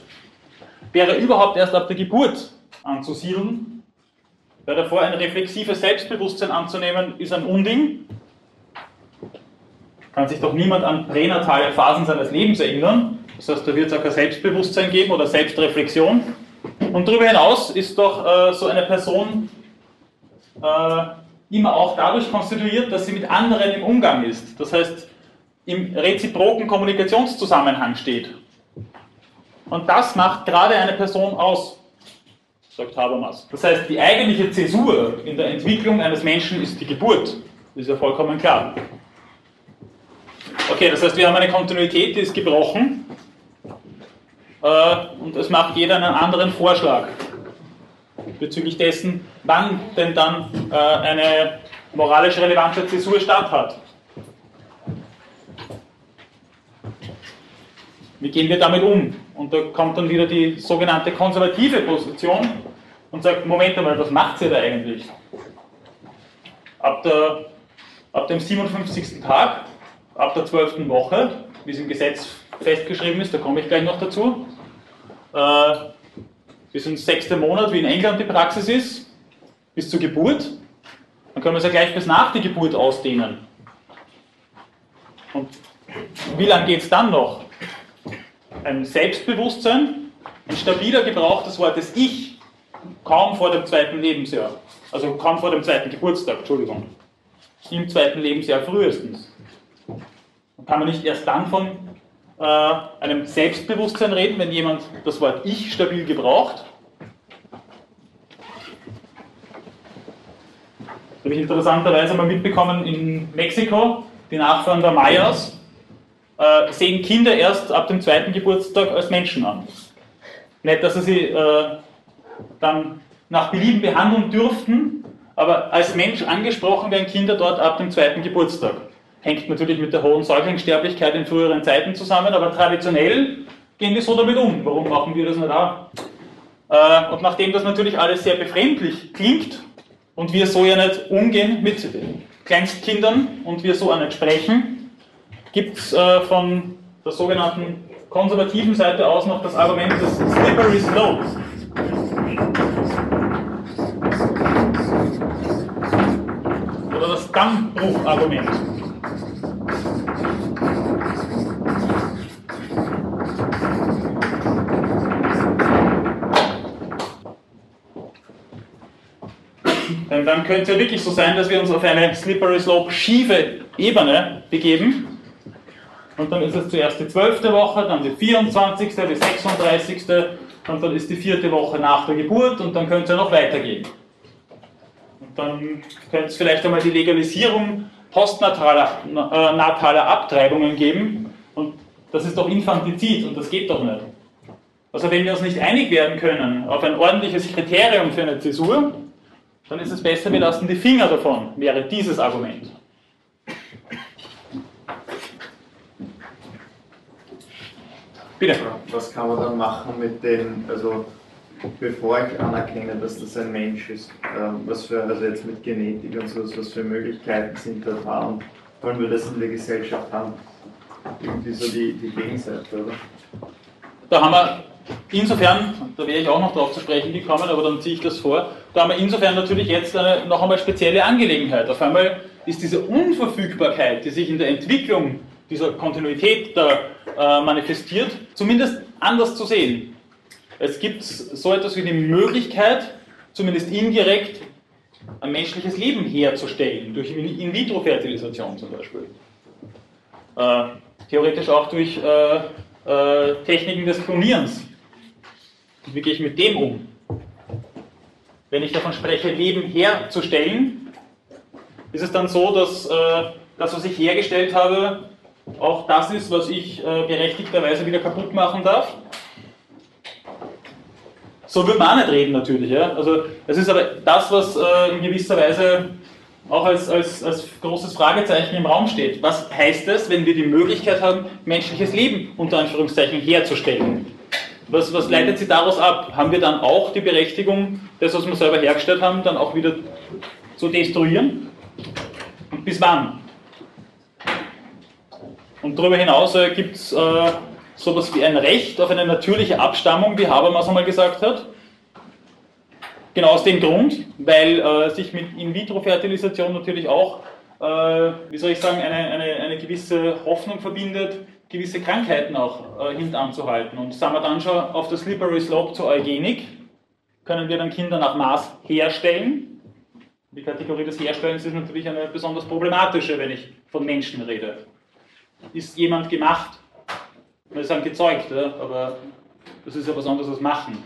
wäre überhaupt erst ab der Geburt anzusiedeln. Weil davor ein reflexives Selbstbewusstsein anzunehmen, ist ein Unding. Kann sich doch niemand an pränatale Phasen seines Lebens erinnern. Das heißt, da wird es auch kein Selbstbewusstsein geben oder Selbstreflexion. Und darüber hinaus ist doch äh, so eine Person äh, immer auch dadurch konstituiert, dass sie mit anderen im Umgang ist. Das heißt, im reziproken Kommunikationszusammenhang steht. Und das macht gerade eine Person aus, sagt Habermas. Das heißt, die eigentliche Zäsur in der Entwicklung eines Menschen ist die Geburt. Das ist ja vollkommen klar. Okay, das heißt, wir haben eine Kontinuität, die ist gebrochen. Äh, und es macht jeder einen anderen Vorschlag bezüglich dessen, wann denn dann äh, eine moralisch relevante Zäsur statt hat. Wie gehen wir damit um? Und da kommt dann wieder die sogenannte konservative Position und sagt, Moment einmal, was macht sie da eigentlich? Ab, der, ab dem 57. Tag, ab der 12. Woche, wie es im Gesetz festgeschrieben ist, da komme ich gleich noch dazu, äh, bis ins sechste Monat, wie in England die Praxis ist, bis zur Geburt. Dann können wir es ja gleich bis nach der Geburt ausdehnen. Und wie lange geht es dann noch? Ein Selbstbewusstsein, ein stabiler Gebrauch des Wortes Ich, kaum vor dem zweiten Lebensjahr. Also kaum vor dem zweiten Geburtstag, Entschuldigung. Im zweiten Lebensjahr frühestens. Kann man nicht erst dann von äh, einem Selbstbewusstsein reden, wenn jemand das Wort Ich stabil gebraucht. Das habe ich interessanterweise mal mitbekommen in Mexiko, die Nachfahren der Mayas äh, sehen Kinder erst ab dem zweiten Geburtstag als Menschen an. Nicht, dass sie sie äh, dann nach Belieben behandeln dürften, Aber als Mensch angesprochen werden Kinder dort ab dem zweiten Geburtstag. Hängt natürlich mit der hohen Säuglingssterblichkeit in früheren Zeiten zusammen, aber traditionell gehen die so damit um. Warum machen wir das nicht auch? Äh, und nachdem das natürlich alles sehr befremdlich klingt und wir so ja nicht umgehen mit Kleinstkindern und wir so auch nicht sprechen, gibt es äh, von der sogenannten konservativen Seite aus noch das Argument des Slippery Slopes. Oder das Dammbruchargument. Denn dann könnte es ja wirklich so sein, dass wir uns auf eine Slippery Slope schiefe Ebene begeben. Und dann ist es zuerst die zwölfte Woche, dann die 24., die 36. und dann ist die vierte Woche nach der Geburt und dann könnte es ja noch weitergehen. Und dann könnte es vielleicht einmal die Legalisierung postnataler äh, nataler Abtreibungen geben. Und das ist doch Infantizid und das geht doch nicht. Also wenn wir uns nicht einig werden können auf ein ordentliches Kriterium für eine Zäsur, dann ist es besser, wir lassen die Finger davon, wäre dieses Argument. Bitte. Was kann man dann machen mit den, also bevor ich anerkenne, dass das ein Mensch ist, ähm, was für, also jetzt mit Genetik und so, was für Möglichkeiten sind da da und wollen wir das in der Gesellschaft haben? Irgendwie so die, die Gegenseite, oder? Da haben wir insofern, da wäre ich auch noch darauf zu sprechen gekommen, aber dann ziehe ich das vor, da haben wir insofern natürlich jetzt eine, noch einmal spezielle Angelegenheit. Auf einmal ist diese Unverfügbarkeit, die sich in der Entwicklung dieser Kontinuität da äh, manifestiert, zumindest anders zu sehen. Es gibt so etwas wie die Möglichkeit, zumindest indirekt, ein menschliches Leben herzustellen, durch In-vitro-Fertilisation zum Beispiel. Äh, theoretisch auch durch äh, äh Techniken des Klonierens. Wie gehe ich mit dem um? Wenn ich davon spreche, Leben herzustellen, ist es dann so, dass äh, das, was ich hergestellt habe, auch das ist, was ich äh, berechtigterweise wieder kaputt machen darf? So würde man auch nicht reden natürlich. Ja? Also es ist aber das, was äh, in gewisser Weise auch als, als, als großes Fragezeichen im Raum steht. Was heißt es, wenn wir die Möglichkeit haben, menschliches Leben unter Anführungszeichen herzustellen? Was, was leitet sie daraus ab? Haben wir dann auch die Berechtigung, das, was wir selber hergestellt haben, dann auch wieder zu destruieren? Und bis wann? Und darüber hinaus äh, gibt es äh, sowas wie ein Recht auf eine natürliche Abstammung, wie Habermas einmal gesagt hat. Genau aus dem Grund, weil äh, sich mit In-vitro-Fertilisation natürlich auch, äh, wie soll ich sagen, eine, eine, eine gewisse Hoffnung verbindet, gewisse Krankheiten auch äh, hintanzuhalten. Und sagen wir dann schon auf der Slippery Slope zur Eugenik, können wir dann Kinder nach Maß herstellen. Die Kategorie des Herstellens ist natürlich eine besonders problematische, wenn ich von Menschen rede. Ist jemand gemacht? Wir sagen gezeugt, ja? aber das ist ja was anderes als machen.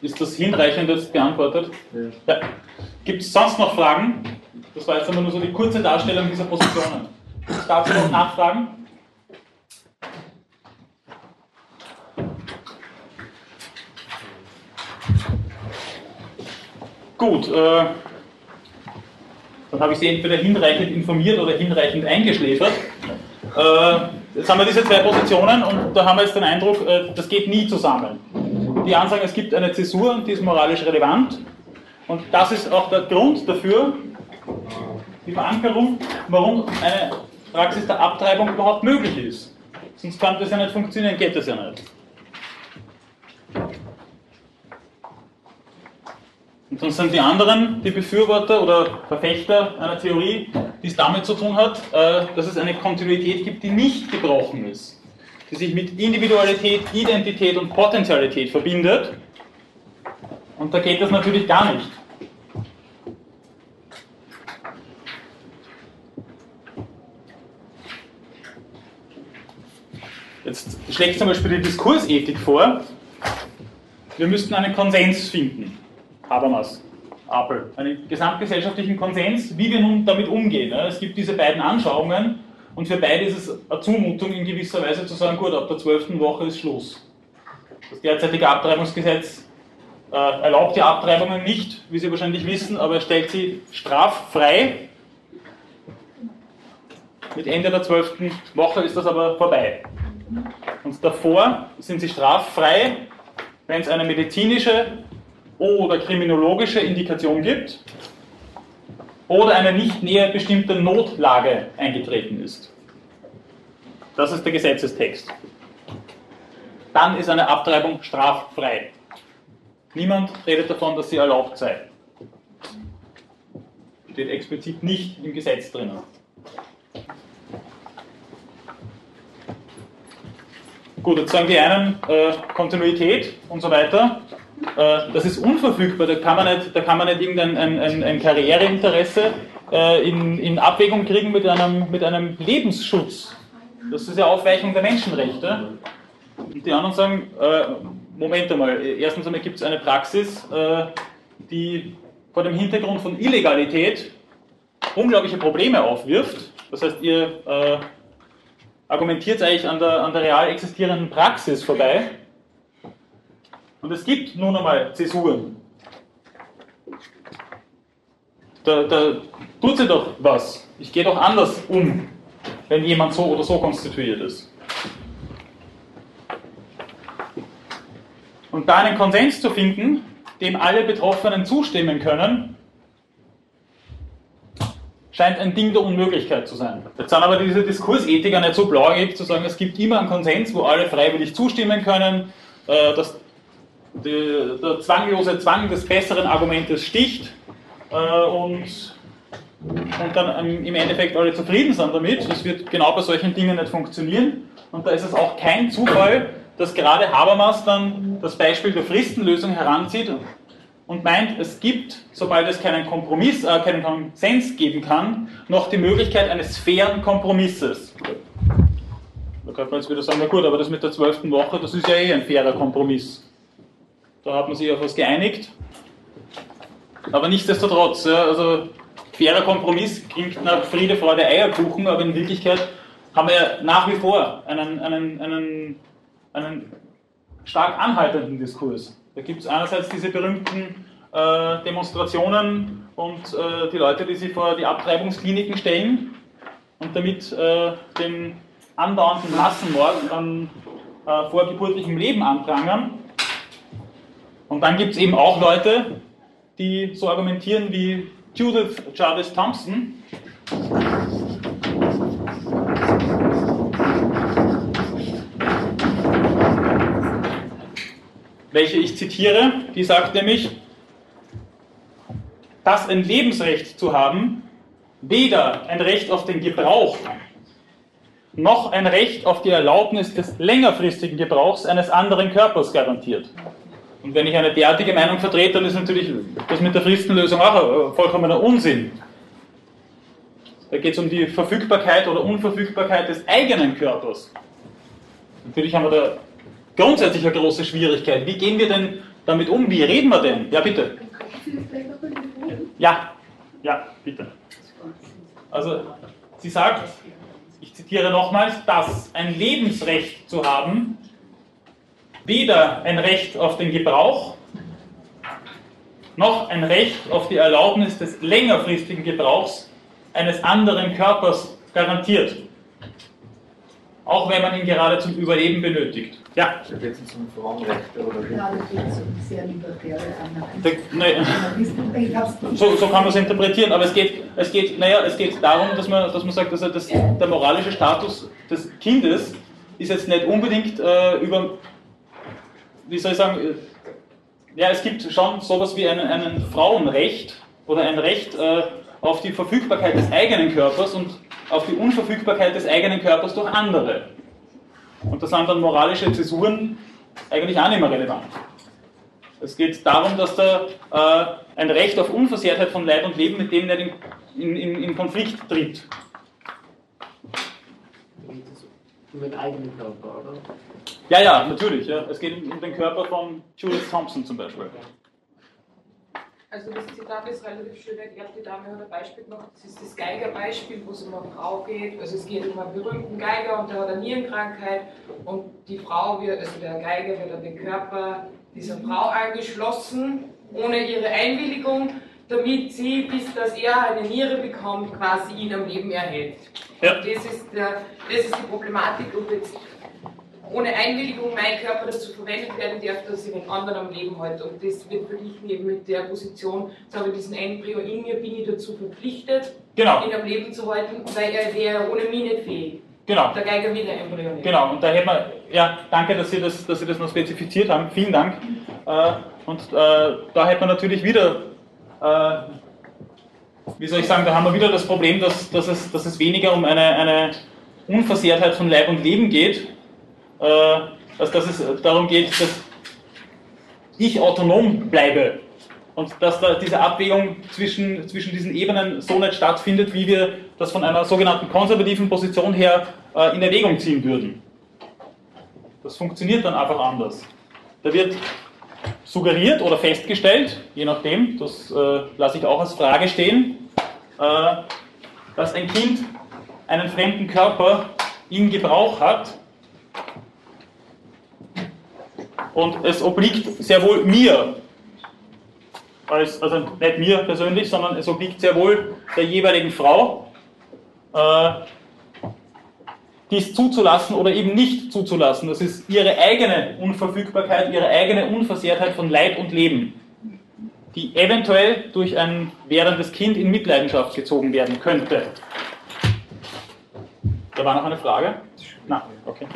Ist das hinreichend jetzt beantwortet? Ja. Gibt es sonst noch Fragen? Das war jetzt immer nur so die kurze Darstellung dieser Positionen. Es dazu noch Nachfragen? Gut, äh, dann habe ich Sie entweder hinreichend informiert oder hinreichend eingeschläfert. Äh, jetzt haben wir diese zwei Positionen und da haben wir jetzt den Eindruck, äh, das geht nie zusammen. Die Ansagen, es gibt eine Zäsur und die ist moralisch relevant und das ist auch der Grund dafür, die Verankerung, warum eine Praxis der Abtreibung überhaupt möglich ist. Sonst kann das ja nicht funktionieren, geht das ja nicht. Und dann sind die anderen, die Befürworter oder Verfechter einer Theorie, die es damit zu tun hat, äh, dass es eine Kontinuität gibt, die nicht gebrochen ist, die sich mit Individualität, Identität und Potentialität verbindet. Und da geht das natürlich gar nicht. Jetzt schlägt zum Beispiel die Diskursethik vor, wir müssten einen Konsens finden. Habermas, Apel, einen gesamtgesellschaftlichen Konsens, wie wir nun damit umgehen. Es gibt diese beiden Anschauungen und für beide ist es eine Zumutung in gewisser Weise zu sagen, gut, ab der zwölften Woche ist Schluss. Das derzeitige Abtreibungsgesetz äh, erlaubt die Abtreibungen nicht, wie Sie wahrscheinlich wissen, aber es stellt sie straffrei. Mit Ende der zwölften Woche ist das aber vorbei. Und davor sind sie straffrei, wenn es eine medizinische oder kriminologische Indikation gibt oder eine nicht näher bestimmte Notlage eingetreten ist. Das ist der Gesetzestext. Dann ist eine Abtreibung straffrei. Niemand redet davon, dass sie erlaubt sei. Steht explizit nicht im Gesetz drinnen. Gut, jetzt sagen die einen äh, Kontinuität und so weiter. Äh, das ist unverfügbar, da kann man nicht, da kann man nicht irgendein ein, ein, ein Karriereinteresse äh, in, in Abwägung kriegen mit einem, mit einem Lebensschutz. Das ist ja Aufweichung der Menschenrechte. Und die anderen sagen, äh, Moment einmal, erstens einmal gibt es eine Praxis, äh, die vor dem Hintergrund von Illegalität unglaubliche Probleme aufwirft. Das heißt, ihr argumentiert eigentlich an der, an der real existierenden Praxis vorbei. Und es gibt nun einmal Zäsuren. Da, da tut sie doch was. Ich gehe doch anders um, wenn jemand so oder so konstituiert ist. Und da einen Konsens zu finden, dem alle Betroffenen zustimmen können, scheint ein Ding der Unmöglichkeit zu sein. Jetzt sind aber diese Diskursethiker nicht so blauäugig zu sagen, es gibt immer einen Konsens, wo alle freiwillig zustimmen können, äh, dass der zwanglose Zwang des besseren Argumentes sticht äh, und, und dann im Endeffekt alle zufrieden sind damit. Das wird genau bei solchen Dingen nicht funktionieren. Und da ist es auch kein Zufall, dass gerade Habermas dann das Beispiel der Fristenlösung heranzieht und meint, es gibt, sobald es keinen Kompromiss, äh, keinen Konsens geben kann, noch die Möglichkeit eines fairen Kompromisses. Da könnte man jetzt wieder sagen, na gut, aber das mit der zwölften Woche, das ist ja eh ein fairer Kompromiss. Da hat man sich auf was geeinigt. Aber nichtsdestotrotz, ja, also fairer Kompromiss klingt nach Friede, Freude, Eierkuchen, aber in Wirklichkeit haben wir nach wie vor einen, einen, einen, einen stark anhaltenden Diskurs. Da gibt es einerseits diese berühmten äh, Demonstrationen und äh, die Leute, die sich vor die Abtreibungskliniken stellen und damit äh, den andauernden Massenmord an äh, vorgeburtlichem Leben anprangern. Und dann gibt es eben auch Leute, die so argumentieren wie Judith Jarvis Thompson, welche ich zitiere, die sagt nämlich, dass ein Lebensrecht zu haben weder ein Recht auf den Gebrauch noch ein Recht auf die Erlaubnis des längerfristigen Gebrauchs eines anderen Körpers garantiert. Und wenn ich eine derartige Meinung vertrete, dann ist natürlich das mit der Fristenlösung auch vollkommener Unsinn. Da geht es um die Verfügbarkeit oder Unverfügbarkeit des eigenen Körpers. Natürlich haben wir da grundsätzlich eine große Schwierigkeit. Wie gehen wir denn damit um? Wie reden wir denn? Ja, bitte. Ja, ja, bitte. Also, sie sagt, ich zitiere nochmals, dass ein Lebensrecht zu haben weder ein Recht auf den Gebrauch noch ein Recht auf die Erlaubnis des längerfristigen Gebrauchs eines anderen Körpers garantiert auch wenn man ihn gerade zum Überleben benötigt. Ja? Da geht es um Frauenrechte oder wie? Ja, da geht es um sehr libertäre Anerkennung. So, so, kann man es interpretieren, aber es geht, es geht, naja, es geht darum, dass man, dass man sagt, dass das, der moralische Status des Kindes ist jetzt nicht unbedingt äh, über, wie soll ich sagen, äh, ja, es gibt schon sowas wie einen, einen Frauenrecht oder ein Recht äh, auf die Verfügbarkeit des eigenen Körpers und auf die Unverfügbarkeit des eigenen Körpers durch andere. Und da sind dann moralische Zäsuren eigentlich auch nicht mehr relevant. Es geht darum, dass da äh, ein Recht auf Unversehrtheit von Leib und Leben mit dem nicht in, in, in Konflikt tritt. Um den eigenen Körper, oder? Ja, ja, natürlich. Ja. Es geht um den Körper von Judith Thompson zum Beispiel. Also das Zitat ist relativ schön erklärt, die Dame hat ein Beispiel gemacht, das ist das Geigerbeispiel, wo es um eine Frau geht. Also es geht um einen berühmten Geiger und der hat eine Nierenkrankheit und die Frau wird, also der Geiger wird an den Körper dieser Frau angeschlossen, ohne ihre Einwilligung, damit sie, bis dass er eine Niere bekommt, quasi ihn am Leben erhält. Ja. Und das ist, der, das ist die Problematik, ob jetzt ohne Einwilligung mein Körper dazu verwendet werden darf, dass ich den anderen am Leben halte. Und das wird verglichen eben mit der Position, jetzt habe ich diesen Embryo in mir, bin ich dazu verpflichtet, Genau. ihn am Leben zu halten, weil er wäre ohne mich nicht fähig. Genau. Der Geiger will der Embryo nicht. Genau, und da hätten wir, ja, danke, dass Sie das, dass Sie das noch spezifiziert haben, vielen Dank. Äh, und äh, da hätte man natürlich wieder, äh, wie soll ich sagen, da haben wir wieder das Problem, dass, dass, es, dass es weniger um eine, eine Unversehrtheit von Leib und Leben geht, äh, als dass es darum geht, dass ich autonom bleibe und dass da diese Abwägung zwischen, zwischen diesen Ebenen so nicht stattfindet, wie wir das von einer sogenannten konservativen Position her äh, in Erwägung ziehen würden. Das funktioniert dann einfach anders. Da wird suggeriert oder festgestellt, je nachdem, das äh, lasse ich auch als Frage stehen, äh, dass ein Kind einen fremden Körper in Gebrauch hat und es obliegt sehr wohl mir, als, also nicht mir persönlich, sondern es obliegt sehr wohl der jeweiligen Frau, äh, dies zuzulassen oder eben nicht zuzulassen. Das ist ihre eigene Unverfügbarkeit, ihre eigene Unversehrtheit von Leib und Leben, die eventuell durch ein werdendes Kind in Mitleidenschaft gezogen werden könnte. Da war noch eine Frage? Na, okay.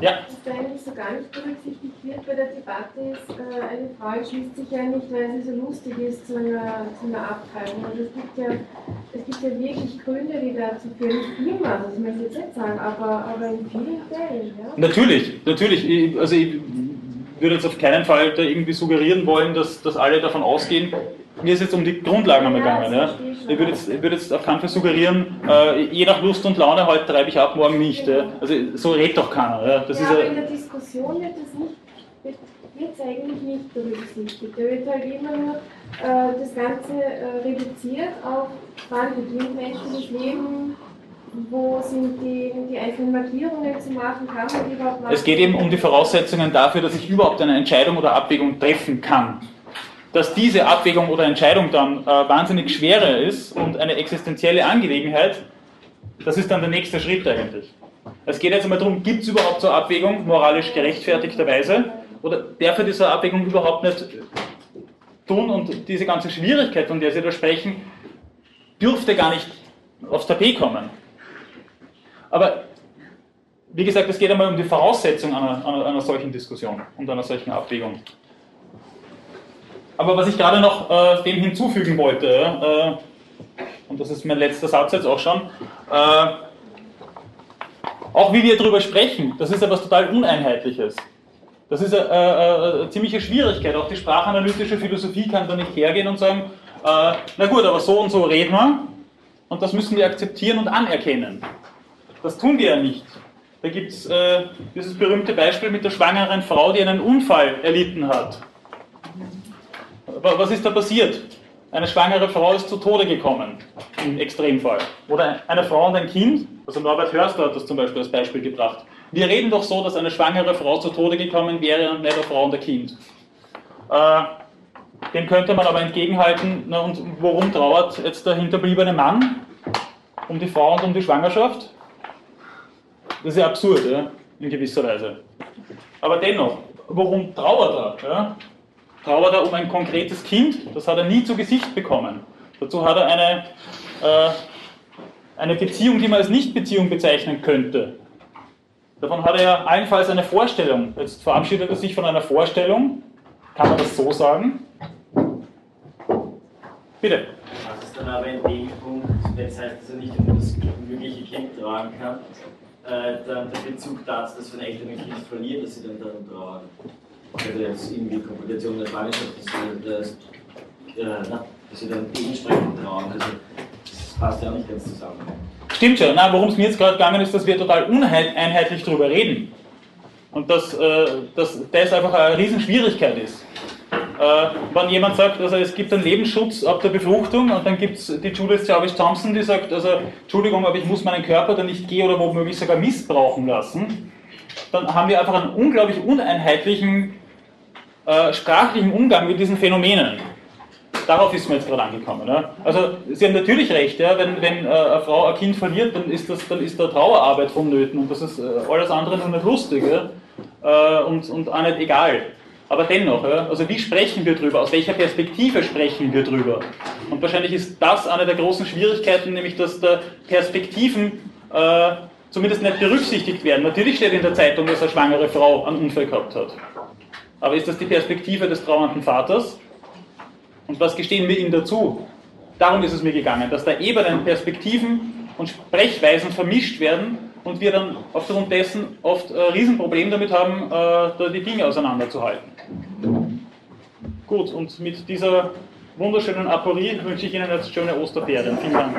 Ja. Was da eigentlich so gar nicht berücksichtigt wird bei der Debatte ist, äh, eine Frau entschließt sich ja nicht, weil sie so lustig ist, zu einer, zu einer Abtreibung. Also es gibt ja, es gibt ja wirklich Gründe, die dazu führen. Nicht immer, das möchte ich jetzt nicht sagen, aber, aber in vielen Fällen. Ja? Natürlich, natürlich. Ich- Also ich würde jetzt auf keinen Fall da irgendwie suggerieren wollen, dass, dass alle davon ausgehen. Mir ist jetzt um die Grundlagen Ja, gegangen. Ja. Ich würde jetzt, ich würde jetzt auf keinen Fall suggerieren, äh, je nach Lust und Laune, heute treibe ich ab, morgen nicht. Ja. Also so redet doch keiner. Ja. Das ja, ist aber in der Diskussion wird es nicht, wird wird's eigentlich nicht berücksichtigt. Da wird halt immer nur äh, das Ganze äh, reduziert auf, wann beginnt menschliches Leben, wo sind die, die einzelnen Markierungen zu machen, kann man überhaupt machen? es geht eben um die Voraussetzungen dafür, dass ich überhaupt eine Entscheidung oder Abwägung treffen kann. Dass diese Abwägung oder Entscheidung dann äh, wahnsinnig schwerer ist und eine existenzielle Angelegenheit, das ist dann der nächste Schritt eigentlich. Es geht jetzt einmal darum, gibt es überhaupt so eine Abwägung, moralisch gerechtfertigterweise, oder darf er diese Abwägung überhaupt nicht tun und diese ganze Schwierigkeit, von der Sie da sprechen, dürfte gar nicht aufs Tapet kommen. Aber wie gesagt, es geht einmal um die Voraussetzung einer, einer, einer solchen Diskussion und einer solchen Abwägung. Aber was ich gerade noch äh, dem hinzufügen wollte, äh, und das ist mein letzter Satz jetzt auch schon, äh, auch wie wir darüber sprechen, das ist etwas total Uneinheitliches. Das ist eine, eine, eine ziemliche Schwierigkeit. Auch die sprachanalytische Philosophie kann da nicht hergehen und sagen, äh, na gut, aber so und so reden wir und das müssen wir akzeptieren und anerkennen. Das tun wir ja nicht. Da gibt es äh, dieses berühmte Beispiel mit der schwangeren Frau, die einen Unfall erlitten hat. Wa- Was ist da passiert? Eine schwangere Frau ist zu Tode gekommen, im Extremfall. Oder eine Frau und ein Kind, also Norbert Hörster hat das zum Beispiel als Beispiel gebracht. Wir reden doch so, dass eine schwangere Frau zu Tode gekommen wäre und nicht eine Frau und ein Kind. Äh, dem könnte man aber entgegenhalten, na und worum trauert jetzt der hinterbliebene Mann? Um die Frau und um die Schwangerschaft? Das ist ja absurd, ja, in gewisser Weise. Aber dennoch, worum trauert er? Ja? Trauert er um ein konkretes Kind? Das hat er nie zu Gesicht bekommen. Dazu hat er eine, äh, eine Beziehung, die man als Nichtbeziehung bezeichnen könnte. Davon hat er allenfalls eine Vorstellung. Jetzt verabschiedet er sich von einer Vorstellung. Kann man das so sagen? Bitte. Was ist dann aber in dem Punkt, wenn es heißt, dass er nicht um das mögliche Kind tragen kann, äh, dann der Bezug dazu, dass wenn Eltern ein Kind verlieren, dass sie dann darum trauern? Also jetzt irgendwie Komplikationen der Schwangerschaft, dass sie, das, äh, dass sie dann dementsprechend trauern. Also das passt ja auch nicht ganz zusammen. Stimmt schon. Na, worum es mir jetzt gerade gegangen ist, dass wir total uneinheitlich darüber reden. Und dass, äh, dass das einfach eine Riesenschwierigkeit ist. Äh, wenn jemand sagt, also es gibt einen Lebensschutz ab der Befruchtung und dann gibt es die Judith Jarvis Thompson, die sagt, also Entschuldigung, aber ich muss meinen Körper dann nicht gehen oder womöglich sogar missbrauchen lassen, dann haben wir einfach einen unglaublich uneinheitlichen äh, sprachlichen Umgang mit diesen Phänomenen. Darauf ist man jetzt gerade angekommen. Ja? Also Sie haben natürlich recht, ja? wenn, wenn äh, eine Frau ein Kind verliert, dann ist, das, dann ist da Trauerarbeit vonnöten und das ist äh, alles andere nur nicht lustig ja? Äh, und, und auch nicht egal. Aber dennoch, ja, also wie sprechen wir drüber? Aus welcher Perspektive sprechen wir drüber? Und wahrscheinlich ist das eine der großen Schwierigkeiten, nämlich dass da Perspektiven äh, zumindest nicht berücksichtigt werden. Natürlich steht in der Zeitung, dass eine schwangere Frau einen Unfall gehabt hat. Aber ist das die Perspektive des trauernden Vaters? Und was gestehen wir ihm dazu? Darum ist es mir gegangen, dass da Ebenen, Perspektiven und Sprechweisen vermischt werden und wir dann aufgrund dessen oft ein Riesenproblem damit haben, äh, da die Dinge auseinanderzuhalten. Gut, und mit dieser wunderschönen Aporie wünsche ich Ihnen jetzt schöne Osterferien. Vielen Dank.